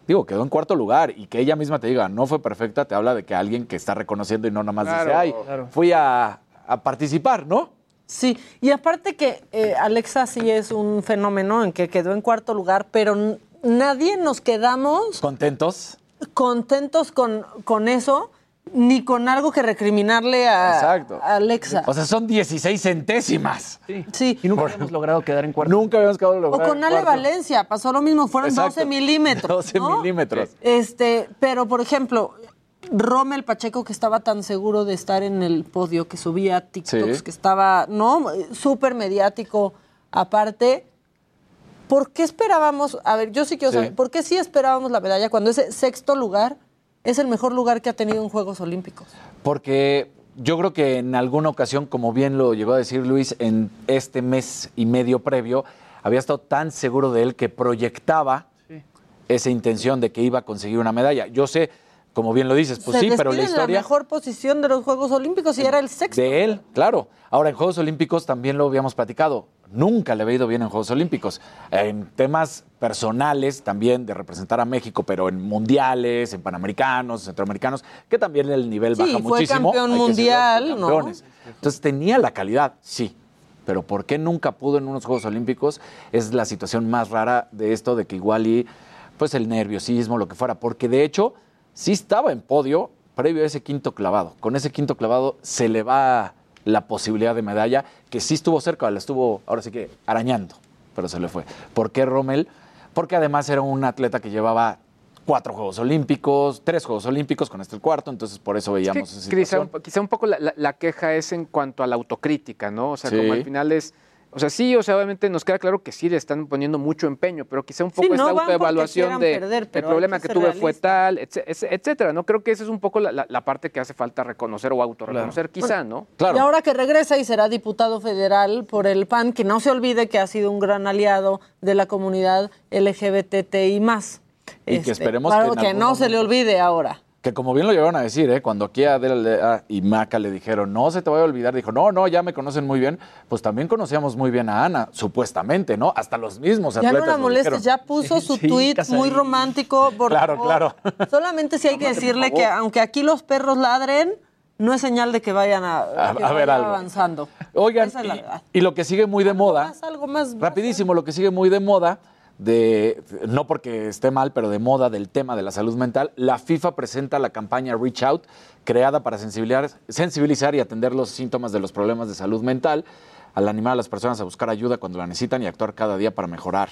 Digo, quedó en cuarto lugar y que ella misma te diga, no fue perfecta, te habla de que alguien que está reconociendo y no nada más dice, ay,
claro.
fui a, a participar, ¿no?
Sí, y aparte que eh, Alexa sí es un fenómeno en que quedó en cuarto lugar, pero nadie nos quedamos
¿Contentos?
Contentos con, con eso, ni con algo que recriminarle a,
Exacto.
a Alexa.
O sea, son 16 centésimas.
Sí.
Sí.
Y nunca hemos logrado quedar en cuarto.
Nunca habíamos quedado
O
lograr
con
el
Ale
cuarto.
Valencia, pasó lo mismo, fueron
Exacto.
12 milímetros.
12
¿no?
milímetros.
Este, pero por ejemplo, Rommel Pacheco, que estaba tan seguro de estar en el podio, que subía TikToks,
Sí.
que estaba, ¿no? Súper mediático. Aparte, ¿por qué esperábamos? A ver, yo sí quiero
Sí.
saber, ¿por qué sí esperábamos la medalla cuando ese sexto lugar es el mejor lugar que ha tenido en Juegos Olímpicos?
Porque yo creo que en alguna ocasión, como bien lo llegó a decir Luis, en este mes y medio previo, había estado tan seguro de él que proyectaba esa intención de que iba a conseguir una medalla. Yo sé, como bien lo dices, pues
Se
sí, pero la historia...
la mejor posición de los Juegos Olímpicos y era el sexto.
De él, claro. Ahora, en Juegos Olímpicos también lo habíamos platicado. Nunca le había ido bien en Juegos Olímpicos. En temas personales también de representar a México, pero en mundiales, en panamericanos, centroamericanos, que también el nivel
Sí,
baja
fue
muchísimo.
campeón
hay
mundial, ¿no?
Entonces tenía la calidad, sí. Pero ¿por qué nunca pudo en unos Juegos Olímpicos? Es la situación más rara de esto, de que igual y pues el nerviosismo, lo que fuera. Porque de hecho, sí estaba en podio previo a ese quinto clavado. Con ese quinto clavado se le va la posibilidad de medalla, que sí estuvo cerca, la estuvo ahora sí que arañando, pero se le fue. ¿Por qué Rommel? Porque además era un atleta que llevaba cuatro Juegos Olímpicos, tres Juegos Olímpicos, con este el cuarto, entonces por eso
Es que
veíamos esa situación.
quizá un poco la, la- la queja es en cuanto a la autocrítica, ¿no? O sea,
Sí.
como al final es, O sea, sí, o sea, obviamente nos queda claro que sí le están poniendo mucho empeño, pero quizá un
Sí,
poco
no
esta autoevaluación de
perder,
el problema que
que
tuve fue tal, etc- etc- etcétera, ¿no? Creo que esa es un poco la, la- la parte que hace falta reconocer o autorreconocer, quizá, ¿no?
Y ahora que regresa y será diputado federal por el PAN, que no se olvide que ha sido un gran aliado de la comunidad LGBTI más.
Y que esperemos
claro,
que
no se le olvide ahora.
Que como bien lo llegaron a decir, ¿eh? cuando aquí a Adela y Maca le dijeron, no se te vaya a olvidar, dijo, no, no, ya me conocen muy bien, pues también conocíamos muy bien a Ana, supuestamente, ¿no? Hasta los mismos
Ya
atletas
no la molestes, ya puso su
sí,
tweet muy romántico. Por
Claro,
favor.
claro.
Solamente si hay que decirle que aunque aquí los perros ladren, no es señal de que vayan a,
A-
que
a ver
vayan
algo.
avanzando.
Oigan,
Esa es la verdad.
y lo que sigue muy de moda,
Algo más.
rapidísimo, lo que sigue muy de moda, de, no porque esté mal, pero de moda del tema de la salud mental, la FIFA presenta la campaña Reach Out, creada para sensibilizar, sensibilizar y atender los síntomas de los problemas de salud mental, al animar a las personas a buscar ayuda cuando la necesitan y actuar cada día para mejorar.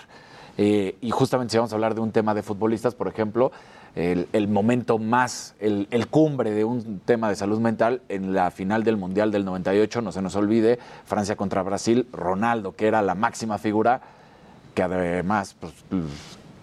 Eh, y justamente si vamos a hablar de un tema de futbolistas, por ejemplo, el, momento más, el, el cumbre de un tema de salud mental en la final del Mundial del 98, no se nos olvide, Francia contra Brasil, Ronaldo, que era la máxima figura, que además pues,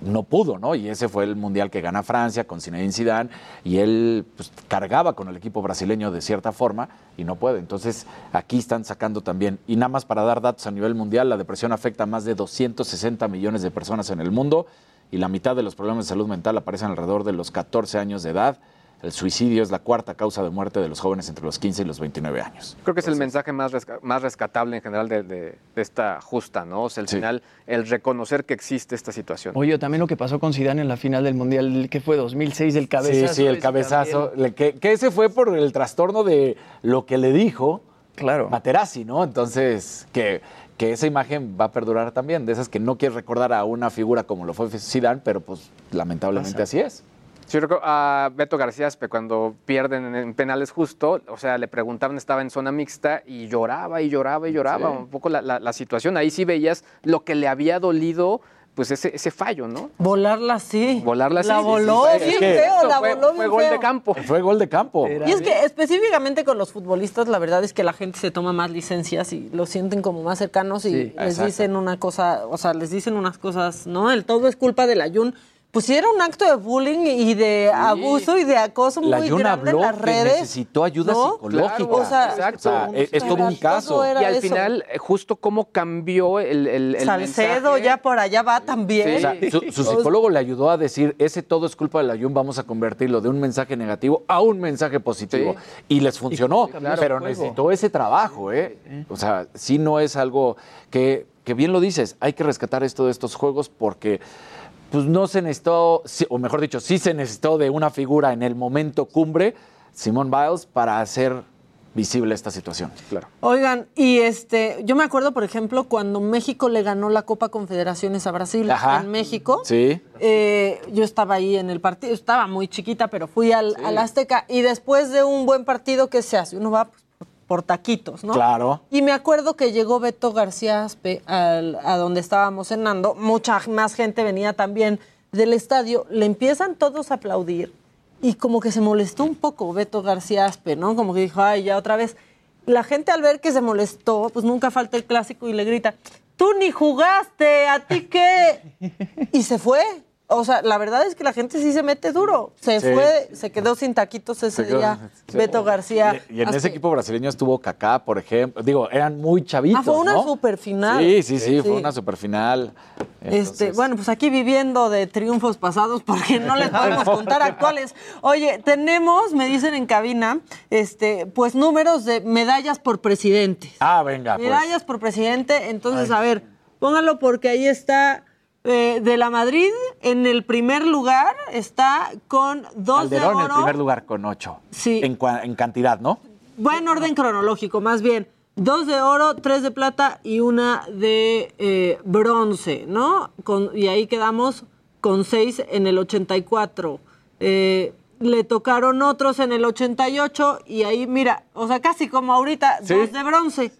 no pudo, ¿no? Y ese fue el mundial que gana Francia con Zinedine Zidane y él pues, cargaba con el equipo brasileño de cierta forma y no puede. Entonces aquí están sacando también y nada más para dar datos a nivel mundial, la depresión afecta a más de 260 millones de personas en el mundo y la mitad de los problemas de salud mental aparecen alrededor de los 14 años de edad. El suicidio es la cuarta causa de muerte de los jóvenes entre los 15 y los 29 años.
Creo que es el mensaje más, resca- más rescatable en general de, de- de esta justa, ¿no? O sea, al final, el reconocer que existe esta situación.
Oye, también lo que pasó con Zidane en la final del Mundial, que fue 2006, el cabezazo.
Sí, sí, el cabezazo.
también.
le- Que, que ese fue por el trastorno de lo que le dijo
claro.
Materazzi, ¿no? Entonces, que, que esa imagen va a perdurar también, de esas que no quieres recordar a una figura como lo fue Zidane, pero pues lamentablemente así es.
Sí, yo recuerdo a Beto García Aspe, cuando pierden en- en penales justo, o sea, le preguntaban, estaba en zona mixta y lloraba y lloraba y lloraba
Sí.
un poco la, la- la situación. Ahí sí veías lo que le había dolido, pues ese, ese fallo, ¿no?
Volarla sí.
Volarla
La
sí, sí,
voló
sí, sí.
bien
Es que
feo, la
fue-
voló
fue
bien
gol de campo.
Fue gol de campo.
Y es que específicamente con los futbolistas, la verdad es que la gente se toma más licencias y los sienten como más cercanos y
Sí,
les
exacto.
dicen una cosa, o sea, les dicen unas cosas, ¿no? El todo es culpa del Ayun. Pues sí era un acto de bullying y de abuso y de acoso
La
muy
Jun
grande en
habló
las
que
redes.
necesitó ayuda
¿no?
psicológica.
O sea,
Exacto.
O sea, es, es todo un caso.
Y al
eso.
final, eh, justo cómo cambió el, el, el
Salcedo
mensaje.
ya por allá va también.
O sea, su, su psicólogo le ayudó a decir, ese todo es culpa del Ayun, vamos a convertirlo de un mensaje negativo a un mensaje positivo. Y les funcionó, pero necesitó ese trabajo, ¿eh? O sea, sí no es algo que, que bien lo dices, hay que rescatar esto de estos juegos porque pues no se necesitó, sí, o mejor dicho, sí se necesitó de una figura en el momento cumbre, Simone Biles, para hacer visible esta situación. Claro.
Oigan, y este, yo me acuerdo, por ejemplo, cuando México le ganó la Copa Confederaciones a Brasil
Ajá.
en México.
Sí.
Eh, yo estaba ahí en el partido, estaba muy chiquita, pero fui al, al Azteca y después de un buen partido, ¿qué se hace? Uno va pues, por, taquitos, ¿no?
Claro.
Y me acuerdo que llegó Beto García Aspe al- a donde estábamos cenando, mucha más gente venía también del estadio, le empiezan todos a aplaudir y como que se molestó un poco Beto García Aspe, ¿no? Como que dijo, ay, ya otra vez. La gente al ver que se molestó, pues nunca falta el clásico y le grita, tú ni jugaste, ¿a ti qué? Y se fue. O sea, la verdad es que la gente sí se mete duro. Se
Sí.
fue, se quedó sin taquitos ese
quedó-
día
sí.
Beto García.
Y en ese equipo brasileño estuvo Kaká, por ejemplo. Digo, eran muy chavitos,
Ah, fue una
¿no?
superfinal.
Sí, sí, sí, fue una superfinal.
Este, bueno, pues aquí viviendo de triunfos pasados porque no les podemos contar actuales. Oye, tenemos, me dicen en cabina, este, pues números de medallas por presidente.
Ah, venga, pues.
Medallas por presidente, entonces, a ver, póngalo porque ahí está eh, de la Madrid en el primer lugar, está con dos
Calderón
de
en
oro.
primer lugar con ocho.
Sí.
En, en cantidad, ¿no?
Buen orden cronológico, más bien. Dos de oro, tres de plata y una de eh, bronce, ¿no? Con- y ahí quedamos con seis en el 84. Eh, le tocaron otros en el 88 y ahí, mira, o sea, casi como ahorita,
Sí.
dos de bronce.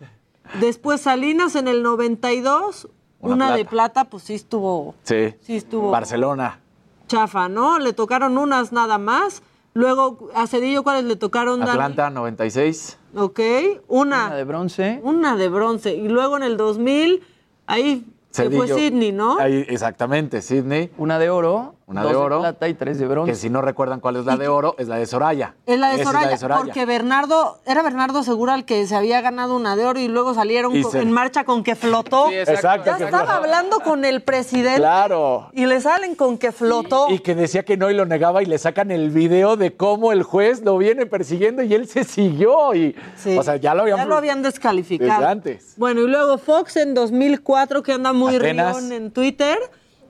Después Salinas en el 92,
Una
una, de
plata.
pues sí estuvo
Sí.
Sí, estuvo.
Barcelona.
chafa, ¿no? Le tocaron unas nada más. Luego, a Cedillo, ¿cuáles le tocaron, Dani?
Atlanta, 96.
Ok, una.
Una de bronce.
Una de bronce. Y luego en el 2000, ahí que fue. Sydney, ¿no?
Ahí, exactamente, Sydney.
Una de oro,
Una
dos
de oro.
plata y tres de bronce.
Que si no recuerdan cuál es la de oro, es la de Soraya.
Es la de, Soraya,
es la de Soraya.
porque Bernardo, era Bernardo Segura el que se había ganado una de oro y luego salieron
Y
con-
se-
en marcha con que flotó.
Sí, exacto. Exacto,
Ya
que
estaba
flotó.
hablando con el presidente
Claro.
y le salen con que flotó.
Y que decía que no y lo negaba y le sacan el video de cómo el juez lo viene persiguiendo y él se siguió. Y,
Sí.
O sea, ya lo habían,
Ya lo habían descalificado.
desde antes.
Bueno, y luego Fox en 2004, que anda muy rión en Twitter,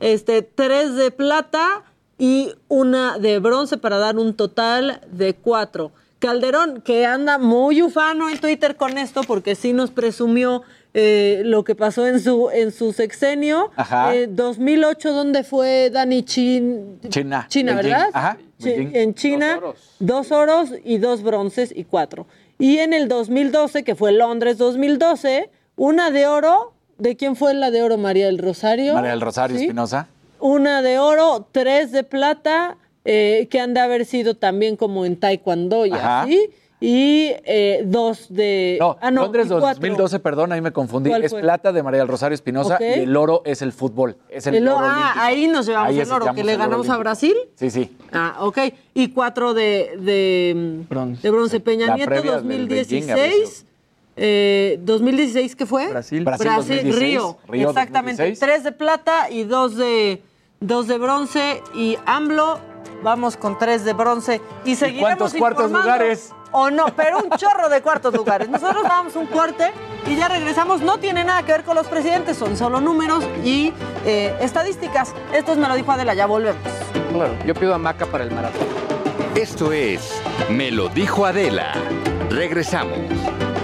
este, tres de plata y una de bronce para dar un total de cuatro. Calderón, que anda muy ufano en Twitter con esto, porque sí nos presumió eh, lo que pasó en su, en su sexenio.
Ajá.
Eh, 2008, ¿dónde fue Dani Chin?
China.
China,
Beijing.
¿verdad?
Ajá.
Chi-
Beijing.
en China, dos oros. y dos bronces y cuatro. Y en el 2012, que fue Londres 2012, una de oro. ¿De quién fue la de oro? María del Rosario.
María del Rosario
¿Sí?
Espinosa.
Una de oro, tres de plata, eh, que han de haber sido también como en Taekwondo y
Ajá.
así. Y eh, dos de.
No,
ah, no,
Londres
y cuatro.
2012, perdón, ahí me confundí.
¿Cuál
Es
fue?
plata de María del Rosario Espinosa y el oro es el fútbol. Es el,
El oro-
oro
ah,
olímpico.
ahí nos llevamos
Ahí
el oro, que le ganamos a. Brasil.
Sí, sí.
Ah, ok. Y cuatro de, de
bronce.
De bronce. Peña
La
Nieto
previa del Beijing había
2016. Eh, 2016, ¿qué fue?
Brasil.
Brasil 2016,
Río.
Río
Exactamente.
2016.
Tres de plata y dos de, dos de bronce. Y AMLO, vamos con tres de bronce. Y seguiremos
cuántos cuartos lugares?
O no, pero un chorro de cuartos lugares. Nosotros damos un corte y ya regresamos. No tiene nada que ver con los presidentes, son solo números y eh, estadísticas. Esto es Me lo dijo Adela, ya volvemos.
Claro, yo pido hamaca para el maratón.
Esto es Me lo dijo Adela. Regresamos.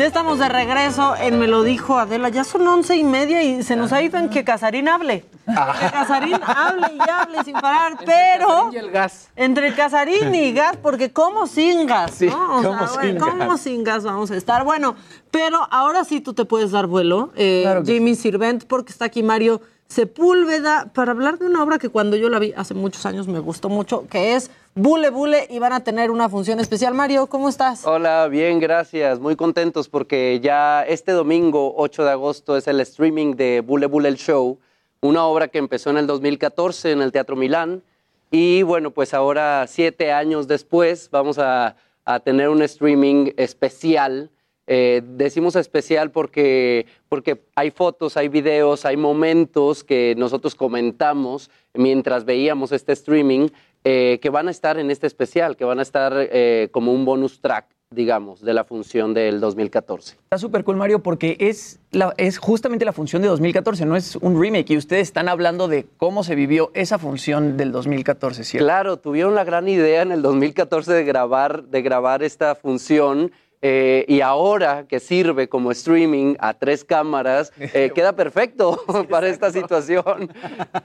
Ya estamos de regreso en Me lo dijo Adela. Ya son once y media y se nos ha ido en que Casarín hable. Que Casarín hable y hable sin parar, pero.
Y el gas.
Entre Casarín y gas, porque como sin gas,
Sí,
¿no? O
¿cómo
sea,
sin
bueno, ¿cómo
gas?
sin gas vamos a estar? Bueno, pero ahora sí tú te puedes dar vuelo, eh,
Claro
Jimmy Sirvent, porque está aquí Mario Sepúlveda, para hablar de una obra que cuando yo la vi hace muchos años me gustó mucho, que es Bule Bule, y van a tener una función especial. Mario, ¿cómo estás?
Hola, bien, gracias. Muy contentos porque ya este domingo, 8 de agosto, es el streaming de Bule Bule el Show, una obra que empezó en el 2014 en el Teatro Milán. Y bueno, pues ahora, siete años después, vamos a, a tener un streaming especial. Eh, decimos especial porque, porque hay fotos, hay videos, hay momentos que nosotros comentamos mientras veíamos este streaming eh, que van a estar en este especial, que van a estar eh, como un bonus track, digamos, de la función del 2014.
Está súper cool, Mario, porque es, la, es justamente la función de 2014, no es un remake. Y ustedes están hablando de cómo se vivió esa función del 2014, ¿cierto?
Claro, tuvieron la gran idea en el 2014 de grabar, de grabar esta función. Eh, y ahora que sirve como streaming a tres cámaras, eh, queda perfecto para esta situación.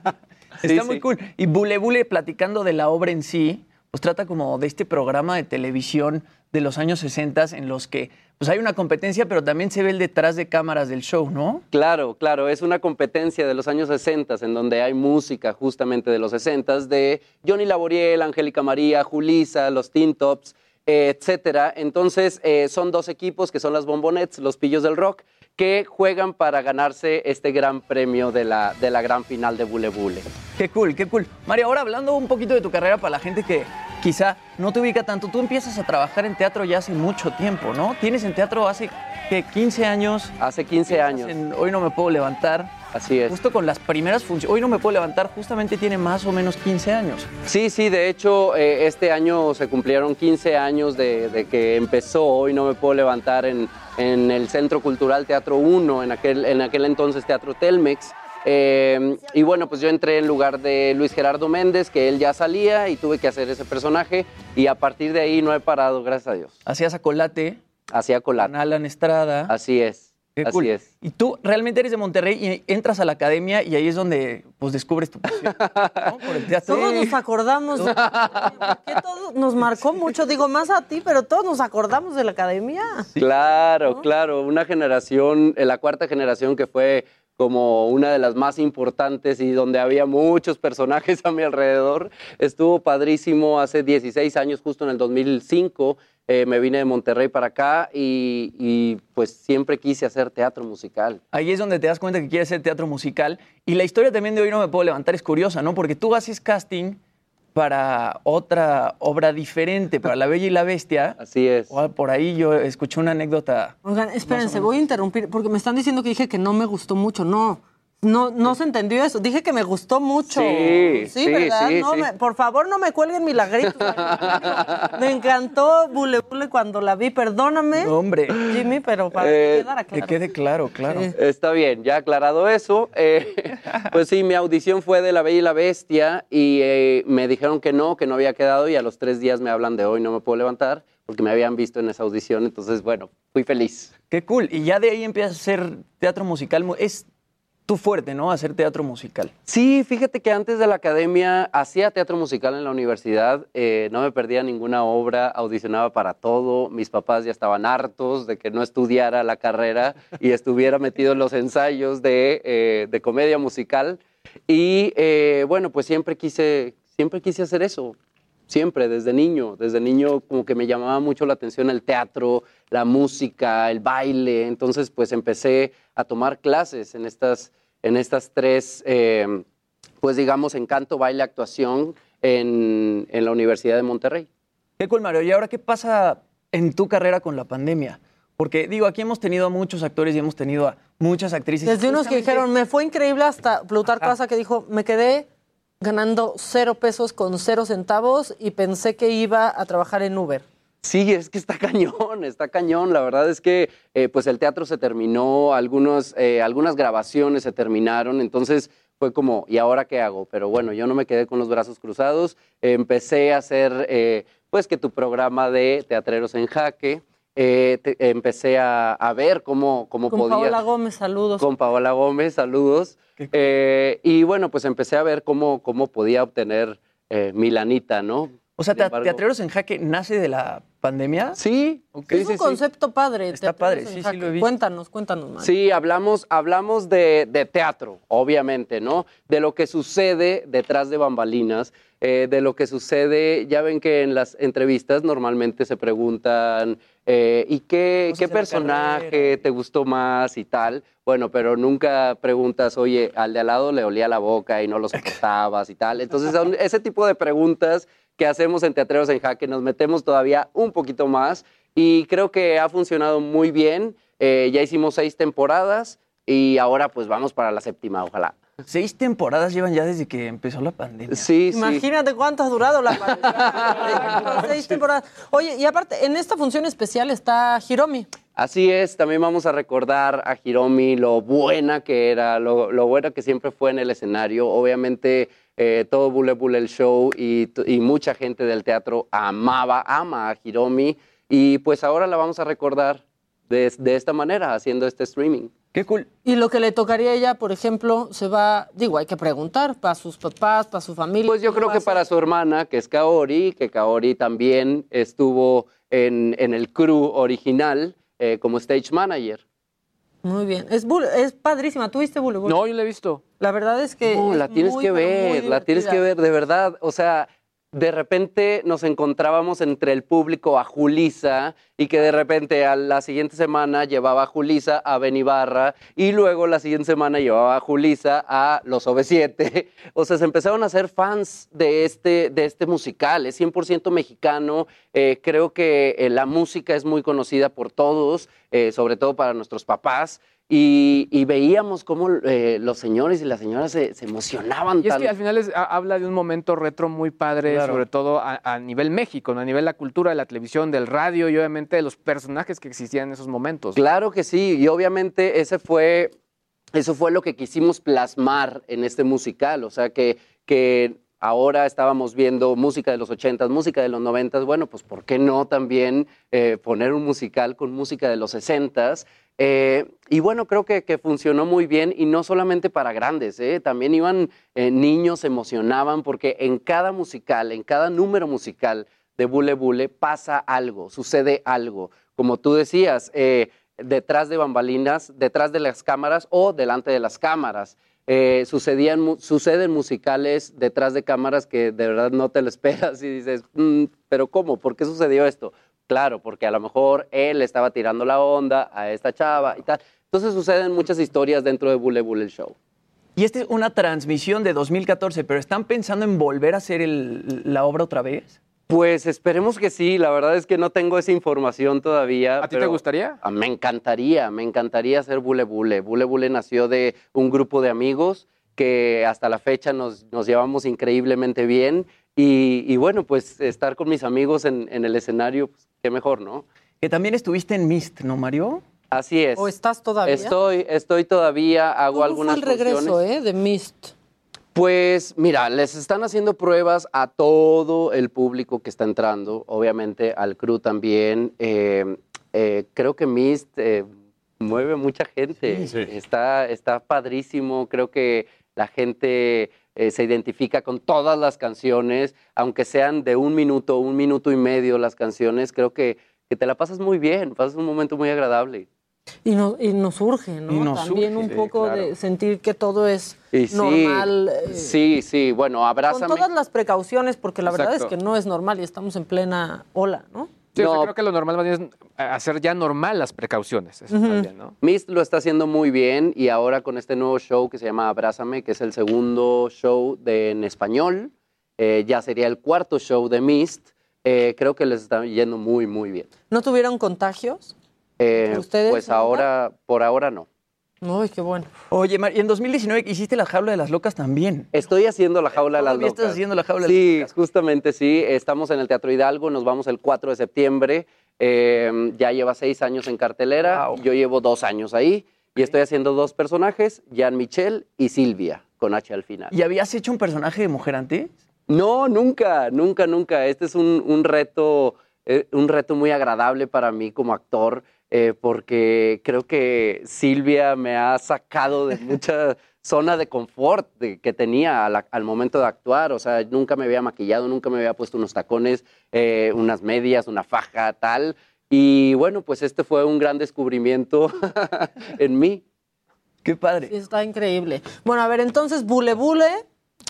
Está muy
sí.
cool. Y Bule Bule, platicando de la obra en sí, pues trata como de este programa de televisión de los años 60 en los que pues hay una competencia, pero también se ve el detrás de cámaras del show, ¿no?
Claro, claro, es una competencia de los años 60 en donde hay música justamente de los 60 de Johnny Laboriel, Angélica María, Julisa, los Teen Tops, etcétera. Entonces, eh, son dos equipos que son las Bombonets, los Pillos del Rock, que juegan para ganarse este gran premio de la, de la gran final de Bule Bule.
Qué cool, qué cool. Mario, ahora hablando un poquito de tu carrera para la gente que quizá no te ubica tanto. Tú empiezas a trabajar en teatro ya hace mucho tiempo, ¿no? Tienes en teatro hace, ¿qué? 15 años.
Hace 15 años.
En Hoy no me puedo levantar.
Así es.
Justo con las primeras funciones. Hoy no me puedo levantar, justamente tiene más o menos 15 años.
Sí, sí, de hecho, eh, este año se cumplieron 15 años de, de que empezó Hoy no me puedo levantar en, en el Centro Cultural Teatro 1, en aquel, en aquel entonces Teatro Telmex. Eh, y bueno, pues yo entré en lugar de Luis Gerardo Méndez, que él ya salía y tuve que hacer ese personaje. Y a partir de ahí no he parado, gracias a Dios.
Hacías Acolate.
Hacía Colate.
Con Alan Estrada.
Así es.
Qué
así
cool.
es.
Y tú realmente eres de Monterrey y entras a la academia y ahí es donde pues descubres tu pasión. ¿no? Por el teatro.
Todos nos acordamos. de- que todo nos marcó mucho. Digo, más a ti, pero todos nos acordamos de la academia.
Claro, claro, una generación, eh, la cuarta generación que fue como una de las más importantes y donde había muchos personajes a mi alrededor. Estuvo padrísimo hace 16 años, justo en el 2005. eh, me vine de Monterrey para acá y, y, pues siempre quise hacer teatro musical.
Ahí es donde te das cuenta que quieres hacer teatro musical. Y la historia también de hoy no me puedo levantar es curiosa, ¿no? Porque tú haces casting para otra obra diferente, para La Bella y la Bestia.
Así es.
Por ahí yo escuché una anécdota.
Oigan, espérense, voy a interrumpir porque me están diciendo que dije que no me gustó mucho. No, no, no se entendió eso. Dije que me gustó mucho.
Sí, sí,
¿verdad?
sí,
No
sí.
me- por favor, no me cuelguen milagritos. me encantó Bule Bule cuando la vi. Perdóname,
hombre.
Jimmy, pero para
Eh,
que quedara claro.
Que quede claro, claro.
Está bien, ya aclarado eso. eh, pues sí, mi audición fue de La Bella y la Bestia y eh, me dijeron que no, que no había quedado y a los tres días me hablan de hoy, no me puedo levantar porque me habían visto en esa audición. Entonces, bueno, fui feliz.
Qué cool. Y ya de ahí empiezas a hacer teatro musical. Mu- Es tu fuerte, ¿no? Hacer teatro musical.
Sí, fíjate que antes de la academia hacía teatro musical en la universidad, eh, no me perdía ninguna obra, audicionaba para todo, mis papás ya estaban hartos de que no estudiara la carrera y estuviera metido en los ensayos de, eh, de comedia musical. Y eh, bueno, pues siempre quise, siempre quise hacer eso, siempre, desde niño, desde niño como que me llamaba mucho la atención el teatro, la música, el baile, entonces pues empecé a tomar clases en estas, en estas tres, eh, pues digamos, en canto, baile, actuación en, en la Universidad de Monterrey.
Qué cool, Mario. ¿Y ahora qué pasa en tu carrera con la pandemia? Porque, digo, aquí hemos tenido a muchos actores y hemos tenido a muchas actrices.
Desde unos que dijeron, me fue increíble hasta Plutarco Asa que dijo, me quedé ganando cero pesos con cero centavos y pensé que iba a trabajar en Uber.
Sí, es que está cañón, está cañón. La verdad es que eh, pues el teatro se terminó, algunos, eh, algunas grabaciones se terminaron, entonces fue como, ¿y ahora qué hago? Pero bueno, yo no me quedé con los brazos cruzados, empecé a hacer eh, pues que tu programa de Teatreros en Jaque, eh, te- empecé a, a ver cómo, cómo
Con
podía...
Paola Gómez, saludos.
Con Paola Gómez, saludos. Eh, y bueno, pues empecé a ver cómo, cómo podía obtener eh, mi lanita, ¿no?
O sea, te- Teatreros en Jaque nace de la pandemia.
Sí.
es un concepto padre.
Está
Teatreros
padre,
en
sí, sí
Jaque.
lo he visto.
Cuéntanos, cuéntanos más.
Sí, hablamos, hablamos de, de teatro, obviamente, ¿no? De lo que sucede detrás de bambalinas, eh, de lo que sucede, ya ven que en las entrevistas normalmente se preguntan, eh, ¿y qué, personaje te gustó más y tal? Bueno, pero nunca preguntas, oye, al de al lado le olía la boca y no lo soportabas y tal. Entonces, son ese tipo de preguntas que hacemos en Teatreros en Jaque, nos metemos todavía un poquito más y creo que ha funcionado muy bien. Eh, ya hicimos seis temporadas y ahora pues vamos para la séptima, ojalá.
Seis temporadas llevan ya desde que empezó la pandemia.
Sí, sí.
Imagínate cuánto ha durado la pandemia. Seis temporadas. Oye, y aparte, en esta función especial está Hiromi.
Así es, también vamos a recordar a Hiromi lo buena que era, lo, lo buena que siempre fue en el escenario. Obviamente eh, todo Bule Bule el show y, mucha gente del teatro amaba, ama a Hiromi y pues ahora la vamos a recordar de, de esta manera, haciendo este streaming.
Qué cool.
Y lo que le tocaría a ella, por ejemplo, se va, digo, hay que preguntar para sus papás, para su familia.
Pues yo creo que para su hermana, que es Kaori, que Kaori también estuvo en, en el crew original eh, como stage manager.
Muy bien. Es, es padrísima. ¿Tú viste Bule Bule?
No, yo la he visto.
La verdad es que.
No,
es
la tienes
muy,
que ver, la tienes que ver, de verdad. O sea, de repente nos encontrábamos entre el público a Julisa y que de repente a la siguiente semana llevaba a Julisa a Benibarra y luego la siguiente semana llevaba a Julisa a los OV7. O sea, se empezaron a hacer fans de este, de este musical. Es 100% mexicano. Eh, creo que eh, la música es muy conocida por todos, eh, sobre todo para nuestros papás. Y, y veíamos cómo eh, los señores y las señoras se, se emocionaban
Y es
tanto.
que al final es- ha- habla de un momento retro muy padre,
Claro.
sobre todo a, a nivel México, ¿no? a nivel de la cultura, de la televisión, del radio y obviamente de los personajes que existían en esos momentos.
Claro que sí, y obviamente ese fue, eso fue lo que quisimos plasmar en este musical, o sea que, que ahora estábamos viendo música de los 80s, música de los 90s, bueno, pues ¿por qué no también eh, poner un musical con música de los 60s? Eh, y bueno, creo que, funcionó muy bien y no solamente para grandes, ¿eh? también iban eh, niños, se emocionaban porque en cada musical, en cada número musical de Bule Bule pasa algo, sucede algo. Como tú decías, detrás de bambalinas, detrás de las cámaras o delante de las cámaras. Sucedían, suceden musicales detrás de cámaras que de verdad no te lo esperas y dices, "Mm, pero ¿cómo? ¿Por qué sucedió esto? Claro, porque a lo mejor él estaba tirando la onda a esta chava y tal. Entonces suceden muchas historias dentro de Bule Bule Show.
Y esta es una transmisión de 2014, pero ¿están pensando en volver a hacer el- la obra otra vez?
Pues esperemos que sí, la verdad es que no tengo esa información todavía.
¿A ti te gustaría?
Ah, Me encantaría, me encantaría hacer Bule Bule. Bule Bule nació de un grupo de amigos que hasta la fecha nos, nos llevamos increíblemente bien y, y bueno, pues estar con mis amigos en, en el escenario, pues, qué mejor, ¿no?
Que también estuviste en Mist, ¿no, Mario?
Así es.
¿O estás todavía?
Estoy, estoy todavía, hago
¿Cómo
algunas
fue el regreso
funciones.
eh, de Mist?
Pues mira, les están haciendo pruebas a todo el público que está entrando, obviamente al crew también. Eh, eh, creo que Mist eh, mueve mucha gente, Está, está padrísimo, creo que la gente eh, se identifica con todas las canciones, aunque sean de un minuto, un minuto y medio las canciones, creo que, que te la pasas muy bien, pasas un momento muy agradable.
Y, no- y nos urge, ¿no?
Y nos
También un poco
claro.
de sentir que todo es
Y sí,
normal. eh,
Sí, sí, bueno,
con
abrázame.
todas las precauciones, porque la verdad es que no es normal y estamos en plena ola, ¿no?
Sí, o sea,
No.
creo que lo normal más bien es eh, hacer ya normal las precauciones. Eso también, ¿no?
Mist lo está haciendo muy bien y ahora con este nuevo show que se llama Abrázame, que es el segundo show de, en español, eh, ya sería el cuarto show de Mist, eh, creo que les está yendo muy, muy bien.
¿No tuvieron contagios?
Eh,
¿Ustedes,
pues ahora, por ahora no.
Ay, qué bueno.
Oye, Mar, y en 2019 hiciste la jaula de las locas también.
Estoy haciendo la jaula de las
Todavía
locas.
estás haciendo la jaula de
Sí, justamente sí. Estamos en el Teatro Hidalgo, nos vamos el 4 de septiembre. Eh, ya lleva seis años en cartelera, yo llevo dos años ahí y estoy haciendo dos personajes, Jean Michel y Silvia, con H al final.
¿Y habías hecho un personaje de mujer antes?
No, nunca, nunca, nunca. Este es un, un reto, eh, un reto muy agradable para mí como actor, eh, porque creo que Silvia me ha sacado de mucha zona de confort de- que tenía al, al momento de actuar. O sea, nunca me había maquillado, nunca me había puesto unos tacones, eh, unas medias, una faja, tal. Y bueno, pues este fue un gran descubrimiento en mí.
Qué padre.
Sí, está increíble. Bueno, a ver, entonces, Bule Bule,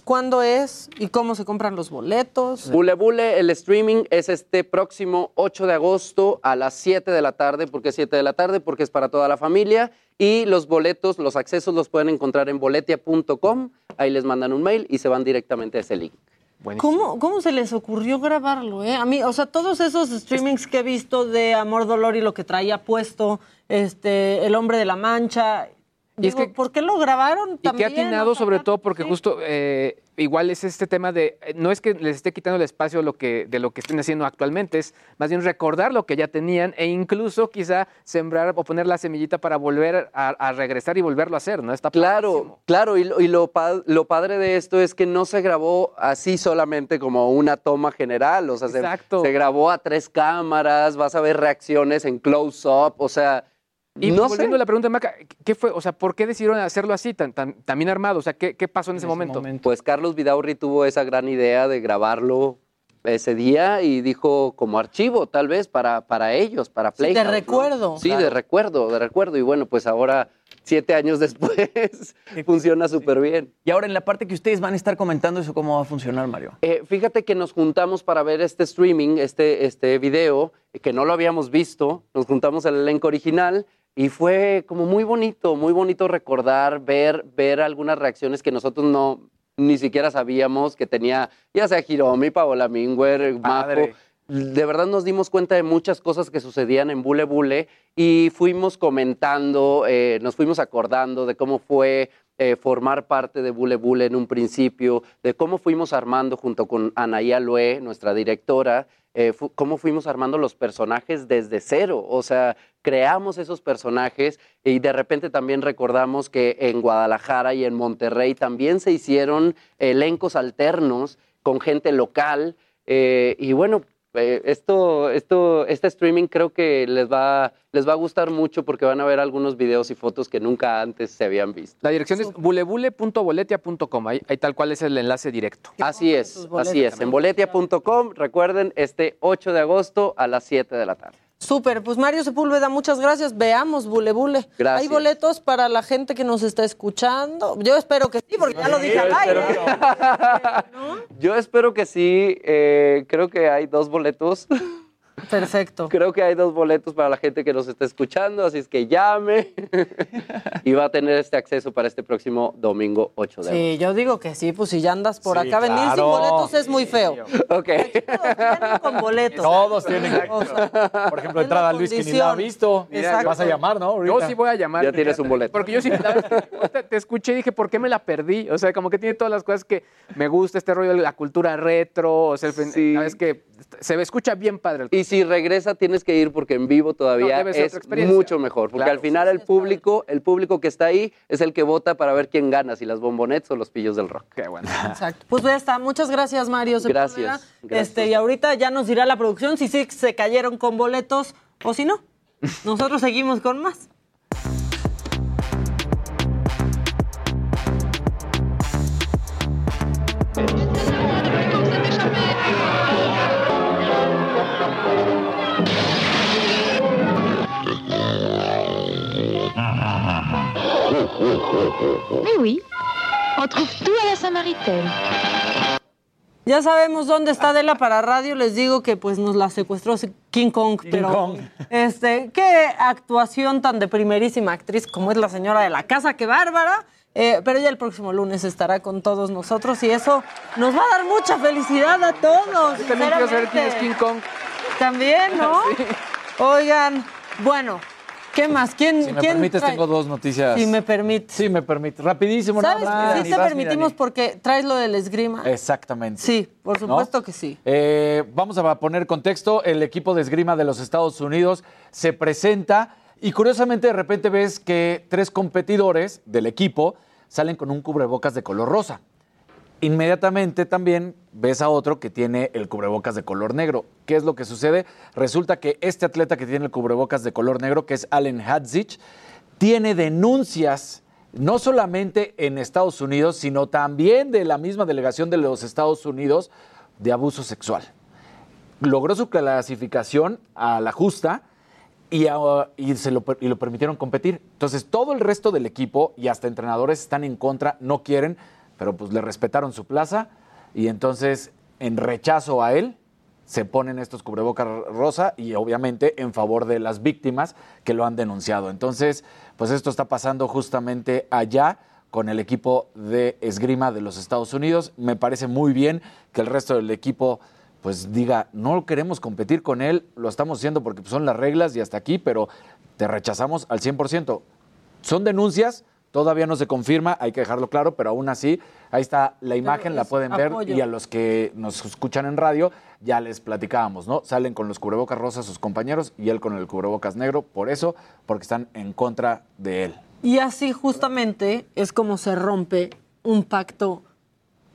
¿cuándo es y cómo se compran los boletos?
Bule Bule, el streaming es este próximo 8 de agosto a las 7 de la tarde. ¿Por qué 7 de la tarde? Porque es para toda la familia. Y los boletos, los accesos los pueden encontrar en boletia.com. Ahí les mandan un mail y se van directamente a ese link.
¿Cómo, ¿Cómo se les ocurrió grabarlo? Eh? A mí, o sea, todos esos streamings que he visto de Amor, Dolor y lo que traía puesto, este, El Hombre de la Mancha,
Y es
digo,
que-
¿por qué lo grabaron
Y que
también?
ha atinado sobre todo porque justo eh, igual es este tema de, no es que les esté quitando el espacio lo que, de lo que estén haciendo actualmente, es más bien recordar lo que ya tenían e incluso quizá sembrar o poner la semillita para volver a, a regresar y volverlo a hacer, ¿no? Está
Claro, claro, y, lo, y lo pa- lo padre de esto es que no se grabó así solamente como una toma general, o sea, se,
Exacto.
se grabó a tres cámaras, vas a ver reacciones en close-up, o sea,
Y
no
volviendo
sé.
a la pregunta, Maca, ¿qué fue? O sea, ¿por qué decidieron hacerlo así, tan, tan, tan bien armado? O sea, ¿qué, qué pasó en ese momento?
Pues Carlos Vidaurri tuvo esa gran idea de grabarlo ese día y dijo como archivo, tal vez, para, para ellos, para
Sí, de recuerdo.
Sí, de recuerdo, de recuerdo. Y bueno, pues ahora, siete años después, funciona súper bien.
Y ahora en la parte que ustedes van a estar comentando eso, ¿cómo va a funcionar, Mario?
Eh, fíjate que nos juntamos para ver este streaming, este, este video, eh, que no lo habíamos visto. Nos juntamos el elenco original y fue como muy bonito, muy bonito recordar, ver, ver algunas reacciones que nosotros no ni siquiera sabíamos que tenía, ya sea Hiromi, Paola Minguer, Majo.
Padre.
De verdad nos dimos cuenta de muchas cosas que sucedían en Bule Bule y fuimos comentando, eh, nos fuimos acordando de cómo fue eh, formar parte de Bule Bule en un principio, de cómo fuimos armando junto con Anaía Lue, nuestra directora, eh, fu- cómo fuimos armando los personajes desde cero. O sea, creamos esos personajes y de repente también recordamos que en Guadalajara y en Monterrey también se hicieron elencos alternos con gente local. eh, y bueno, eh, esto, esto, este streaming creo que les va, les va a gustar mucho porque van a ver algunos videos y fotos que nunca antes se habían visto.
La dirección es bulebule.boletia.com. Ahí, ahí tal cual es el enlace directo.
Así es, así es. En boletia.com, recuerden, este 8 de agosto a las 7 de la tarde.
Súper, pues Mario Sepúlveda, muchas gracias. Veamos Bule Bule.
Gracias.
¿Hay boletos para la gente que nos está escuchando? Yo espero que sí, porque ya lo dije al aire.
Yo espero que sí. eh, creo que hay dos boletos.
Perfecto.
Creo que hay dos boletos para la gente que nos está escuchando, así es que llame y va a tener este acceso para este próximo domingo 8 de agosto.
Sí, yo digo que sí, pues si ya andas por
Sí,
acá, venir sin
claro.
boletos es muy feo.
Ok.
Con boletos.
Todos tienen, por ejemplo, entrada a Luis que ni la ha visto.
Exacto.
Vas a llamar, ¿no?
Yo sí voy a llamar.
Ya tienes un boleto.
Porque yo sí, la verdad es que ahorita te escuché y dije, ¿por qué me la perdí? O sea, como que tiene todas las cosas que me gusta, este rollo de la cultura retro, o sea, el fen- es que se me escucha bien padre.
Y si regresa tienes que ir porque en vivo todavía es mucho mejor, porque
Claro.
al final el público, el público que está ahí es el que vota para ver quién gana, si las bombonettes o los pillos del rock.
Qué bueno.
Exacto. Pues ya está. Muchas gracias, Mario.
Gracias.
Este, y ahorita ya nos dirá la producción si sí se cayeron con boletos o si no. Nosotros seguimos con más.
Mais oui, on trouve tout à la Samaritaine.
Ya sabemos dónde está Adela para radio. Les digo que pues nos la secuestró King Kong, pero
Kong.
este, qué actuación tan de primerísima actriz como es la señora de la casa, qué bárbara. Eh, pero ya el próximo lunes estará con todos nosotros y eso nos va a dar mucha felicidad a todos.
Yo también quiero saber quién es. King Kong.
También, ¿no? Oigan, bueno, ¿qué más? ¿Quién,
Si me
quién
permites,
trae?
tengo dos noticias.
Si me permite.
Sí, me permite. Rapidísimo,
¿Sabes?
nada más.
Sí te permitimos porque traes lo del esgrima.
Exactamente.
Sí, por
¿No?
supuesto que sí.
Eh, vamos a poner contexto. El equipo de esgrima de los Estados Unidos se presenta y curiosamente de repente ves que tres competidores del equipo salen con un cubrebocas de color rosa. Inmediatamente también ves a otro que tiene el cubrebocas de color negro. ¿Qué es lo que sucede? Resulta que este atleta que tiene el cubrebocas de color negro, que es Allen Hadzic, tiene denuncias no solamente en Estados Unidos, sino también de la misma delegación de los Estados Unidos de abuso sexual. Logró su clasificación a la justa y, ah, se lo, y lo permitieron competir. Entonces, todo el resto del equipo y hasta entrenadores están en contra, no quieren, pero pues le respetaron su plaza y entonces, en rechazo a él, se ponen estos cubrebocas rosa y obviamente en favor de las víctimas que lo han denunciado. Entonces, pues esto está pasando justamente allá con el equipo de esgrima de los Estados Unidos. Me parece muy bien que el resto del equipo pues diga, no queremos competir con él, lo estamos haciendo porque pues, son las reglas y hasta aquí, pero te rechazamos al 100%. Son denuncias, todavía no se confirma, hay que dejarlo claro, pero aún así, ahí está la imagen, la pueden ver
apoyo.
y a los que nos escuchan en radio, ya les platicábamos, ¿no? Salen con los cubrebocas rosas sus compañeros y él con el cubrebocas negro, por eso, porque están en contra de él.
Y así justamente es como se rompe un pacto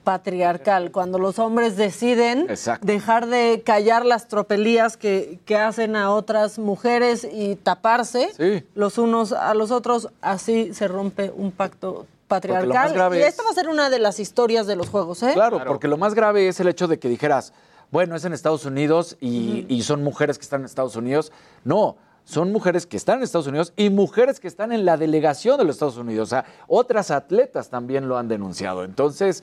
patriarcal, cuando los hombres deciden
Exacto.
dejar de callar las tropelías que, que hacen a otras mujeres y taparse
Sí.
los unos a los otros, así se rompe un pacto patriarcal. Y
es-
esta va a ser una de las historias de los juegos, ¿eh?
Claro, porque lo más grave es el hecho de que dijeras, bueno, es en Estados Unidos y, y son mujeres que están en Estados Unidos. No, son mujeres que están en Estados Unidos y mujeres que están en la delegación de los Estados Unidos. O sea, otras atletas también lo han denunciado. Entonces,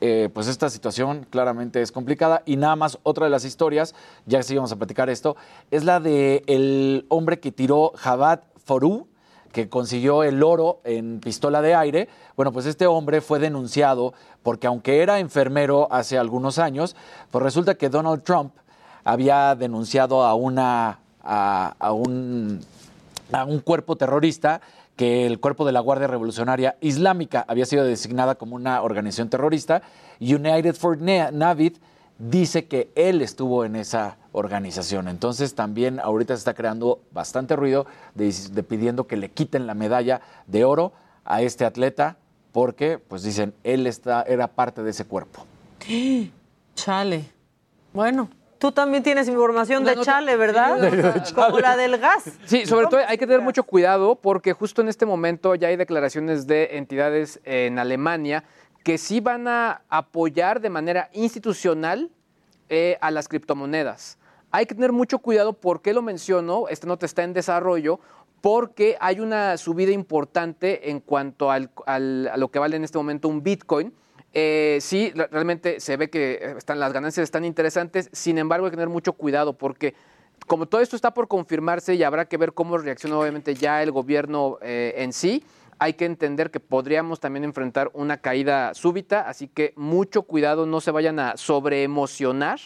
eh, pues esta situación claramente es complicada. Y nada más, otra de las historias, ya que sigamos a platicar esto, es la de el hombre que tiró Jabad Forú, que consiguió el oro en pistola de aire. Bueno, pues este hombre fue denunciado porque aunque era enfermero hace algunos años, pues resulta que Donald Trump había denunciado a una a, a un, a un cuerpo terrorista que el cuerpo de la Guardia Revolucionaria Islámica había sido designada como una organización terrorista. United for Na- Navid dice que él estuvo en esa organización. Entonces también ahorita se está creando bastante ruido pidiendo que le quiten la medalla de oro a este atleta porque, pues dicen, él está, era parte de ese cuerpo.
Chale. Bueno, tú también tienes información de Chale, ¿verdad? Como la del gas.
Sí, sobre todo hay que tener mucho cuidado porque justo en este momento ya hay declaraciones de entidades en Alemania que sí van a apoyar de manera institucional eh, a las criptomonedas. Hay que tener mucho cuidado, ¿por qué lo menciono? Esta nota está en desarrollo, porque hay una subida importante en cuanto al- al- a lo que vale en este momento un Bitcoin. Eh, sí, re- realmente se ve que están, las ganancias están interesantes, sin embargo hay que tener mucho cuidado porque como todo esto está por confirmarse y habrá que ver cómo reacciona obviamente ya el gobierno eh, en sí, hay que entender que podríamos también enfrentar una caída súbita, así que mucho cuidado, no se vayan a sobreemocionar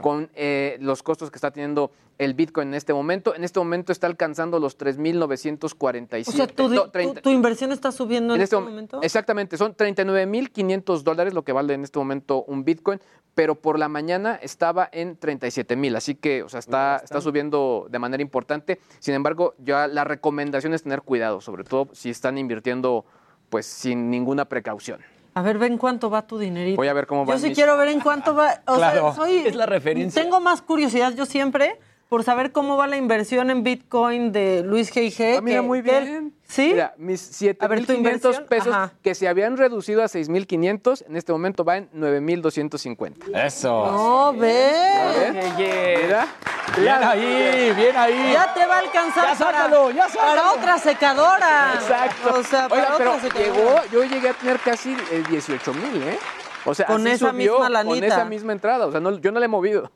con eh, los costos que está teniendo el Bitcoin en este momento. En este momento está alcanzando los 3.947.
O sea, tu,
No,
tu-
30.
tu inversión está subiendo en,
En
este
este mom-
momento.
Exactamente, son 39.500 dólares lo que vale en este momento un Bitcoin, pero por la mañana estaba en 37.000, así que, o sea, está, está subiendo de manera importante. Sin embargo, ya la recomendación es tener cuidado, sobre todo si están invirtiendo pues sin ninguna precaución.
A ver, ven cuánto va tu dinerito.
Voy a ver cómo
Yo
van
sí
mis-
quiero ver en cuánto va. O
Claro.
sea, soy,
Es la referencia.
Tengo más curiosidad yo siempre por saber cómo va la inversión en Bitcoin de Luis G.I.G.
Ah, mira,
que-
muy bien.
¿Sí?
Mira, mis
A ver, tu
7.500
inversión,
pesos
ajá.
que se habían reducido a 6.500, en este momento va en 9.250.
Eso.
No, ve.
Mira.
Bien ahí, bien ahí.
Ya te va a alcanzar
Ya sácalo,
para,
ya sácalo.
para otra secadora.
Exacto.
O sea, para
Oiga, pero
otra secadora.
llegó, yo llegué a tener casi eh, 18 mil, ¿eh? O sea,
Con
así
esa
subió,
misma
Con
lanita.
esa misma entrada. O sea, no- yo no le he movido.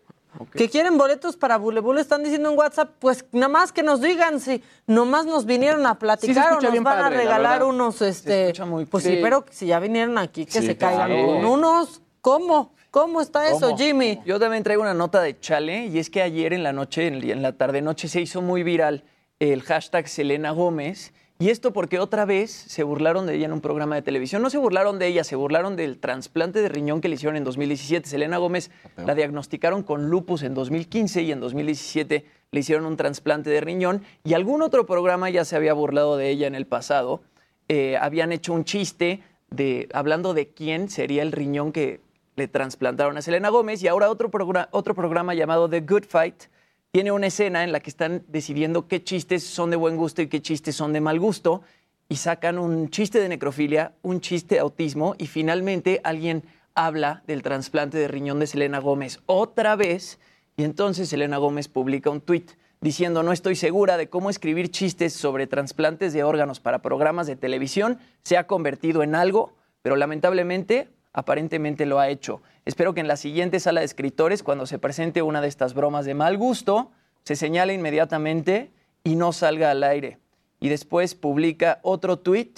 Que quieren boletos para Bule Bule, están diciendo en WhatsApp, pues nada más que nos digan si nomás nos vinieron a platicar o nos van
padre,
a
la
regalar
verdad.
unos, este, pues sí,
Sí.
pero si ya vinieron aquí, que
Sí,
se caigan
claro.
con unos. ¿Cómo? ¿Cómo está eso, Jimmy?
Yo también traigo una nota de Chale y es que ayer en la noche, en la tarde-noche, se hizo muy viral el hashtag Selena Gómez. Y esto porque otra vez se burlaron de ella en un programa de televisión. No se burlaron de ella, se burlaron del trasplante de riñón que le hicieron en 2017. Selena Gómez la diagnosticaron con lupus en 2015 y en 2017 le hicieron un trasplante de riñón. Y algún otro programa ya se había burlado de ella en el pasado. Eh, habían hecho un chiste de hablando de quién sería el riñón que le trasplantaron a Selena Gómez. Y ahora otro, otro programa llamado The Good Fight tiene una escena en la que están decidiendo qué chistes son de buen gusto y qué chistes son de mal gusto y sacan un chiste de necrofilia, un chiste de autismo y finalmente alguien habla del trasplante de riñón de Selena Gómez otra vez y entonces Selena Gómez publica un tuit diciendo no estoy segura de cómo escribir chistes sobre trasplantes de órganos para programas de televisión se ha convertido en algo, pero lamentablemente aparentemente lo ha hecho. Espero que en la siguiente sala de escritores, cuando se presente una de estas bromas de mal gusto, se señale inmediatamente y no salga al aire. Y después publica otro tweet,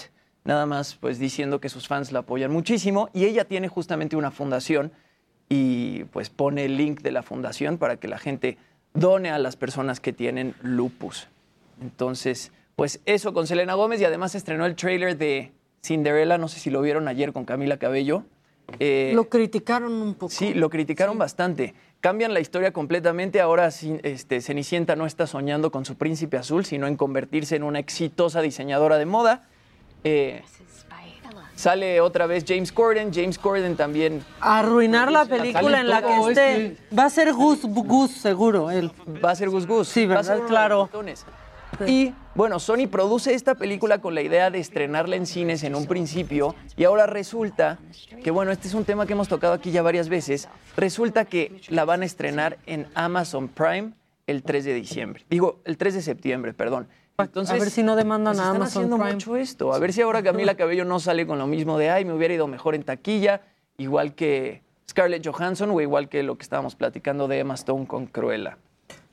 nada más pues diciendo que sus fans la apoyan muchísimo y ella tiene justamente una fundación y pues pone el link de la fundación para que la gente done a las personas que tienen lupus. Entonces, pues eso con Selena Gómez y además estrenó el trailer de Cinderella, no sé si lo vieron ayer con Camila Cabello. Eh,
Lo criticaron un poco.
Sí, lo criticaron bastante. Cambian la historia completamente. Ahora este, Cenicienta no está soñando con su príncipe azul, sino en convertirse en una exitosa diseñadora de moda. Eh, sale otra vez James Corden. James Corden también
Arruinar la película en la que
todo, es
esté. Va a ser Gus Gus, seguro, él.
va a ser Gus Gus.
Sí,
Va a
¿verdad?
ser
Claro.
Y bueno, Sony produce esta película con la idea de estrenarla en cines en un principio y ahora resulta que, bueno, este es un tema que hemos tocado aquí ya varias veces, resulta que la van a estrenar en Amazon Prime el 3 de diciembre. Digo, el 3 de septiembre, perdón. Entonces,
a ver si no demandan
pues
a
están
Amazon
haciendo
Prime.
mucho esto. A ver si ahora Camila Cabello no sale con lo mismo de, ay, me hubiera ido mejor en taquilla, igual que Scarlett Johansson o igual que lo que estábamos platicando de Emma Stone con Cruella.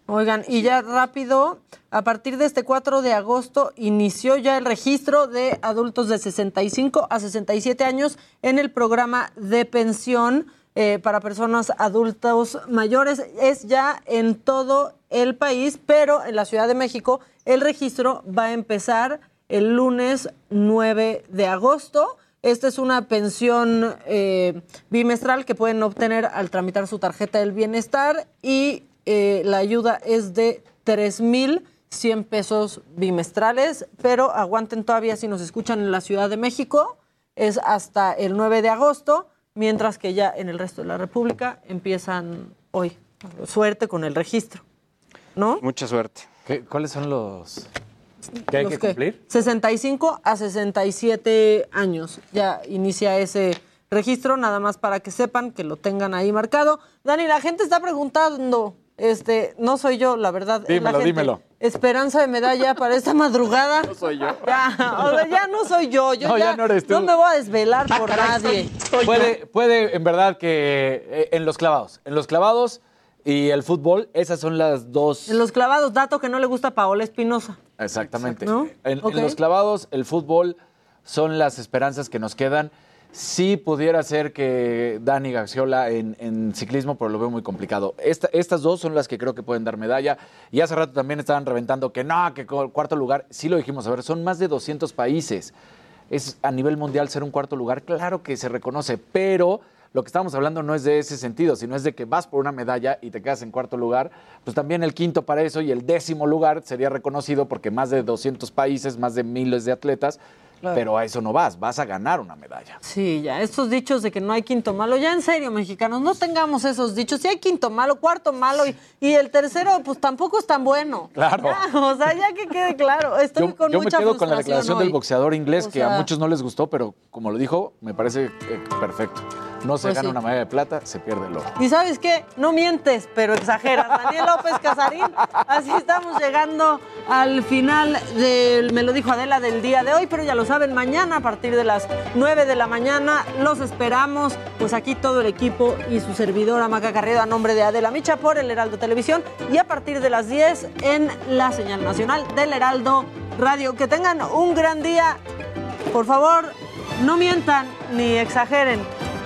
Oigan, y ya rápido, a partir de este 4 de agosto inició ya el registro de adultos de 65 a 67 años en el programa de pensión eh, para personas adultos mayores. Es ya en todo el país, pero en la Ciudad de México el registro va a empezar el lunes 9 de agosto. Esta es una pensión eh, bimestral que pueden obtener al tramitar su tarjeta del bienestar y eh, la ayuda es de 3.100 pesos bimestrales, pero aguanten todavía si nos escuchan en la Ciudad de México, es hasta el 9 de agosto, mientras que ya en el resto de la República empiezan hoy. Suerte con el registro, ¿no?
Mucha suerte.
¿Qué- ¿Cuáles son los que hay
Los
que
que-
cumplir?
65 a 67 años. Ya inicia ese registro, nada más para que sepan que lo tengan ahí marcado. Dani, la gente está preguntando, este, no soy yo, la verdad. la
Dímelo,
gente.
dímelo.
Esperanza de medalla para esta madrugada.
No soy yo.
Ya, o sea, ya no soy yo. Yo
No,
ya,
ya no eres tú.
no me voy a desvelar por nadie.
Puede, puede, en verdad, que eh, en los clavados. En los clavados y el fútbol, esas son las dos.
En los clavados, dato que no le gusta a Paola Espinosa.
Exactamente.
¿No?
En, los clavados, el fútbol son las esperanzas que nos quedan. Sí pudiera ser que Dani Gaxiola en, en ciclismo, pero lo veo muy complicado. Esta- estas dos son las que creo que pueden dar medalla. Y hace rato también estaban reventando que no, que cuarto lugar. Sí lo dijimos, a ver, son más de 200 países. Es a nivel mundial ser un cuarto lugar, claro que se reconoce, pero lo que estamos hablando no es de ese sentido, sino es de que vas por una medalla y te quedas en cuarto lugar, pues también el quinto para eso y el décimo lugar sería reconocido porque más de 200 países, más de miles de atletas,
Claro.
pero a eso no vas, vas a ganar una medalla.
Sí, ya, estos dichos de que no hay quinto malo, ya en serio, mexicanos, no tengamos esos dichos. Si hay quinto malo, cuarto malo y, y el tercero, pues tampoco es tan bueno.
Claro.
Ya, o sea, ya que quede claro. Estoy
Yo,
con
yo me
mucha
quedo con la declaración
hoy.
del boxeador inglés,
O
que a muchos no les gustó, pero como lo dijo, me parece eh, perfecto. No se
Pues
gana
sí.
una medalla de plata, se pierde el oro.
Y sabes qué, no mientes, pero exageras. Daniel López Casarín, así estamos llegando al final del, me lo dijo Adela, del día de hoy, pero ya lo saben, mañana a partir de las 9 de la mañana los esperamos, pues aquí todo el equipo y su servidora Maca Carrero a nombre de Adela Micha por el Heraldo Televisión y a partir de las 10 en la señal nacional del Heraldo Radio. Que tengan un gran día, por favor, no mientan ni exageren.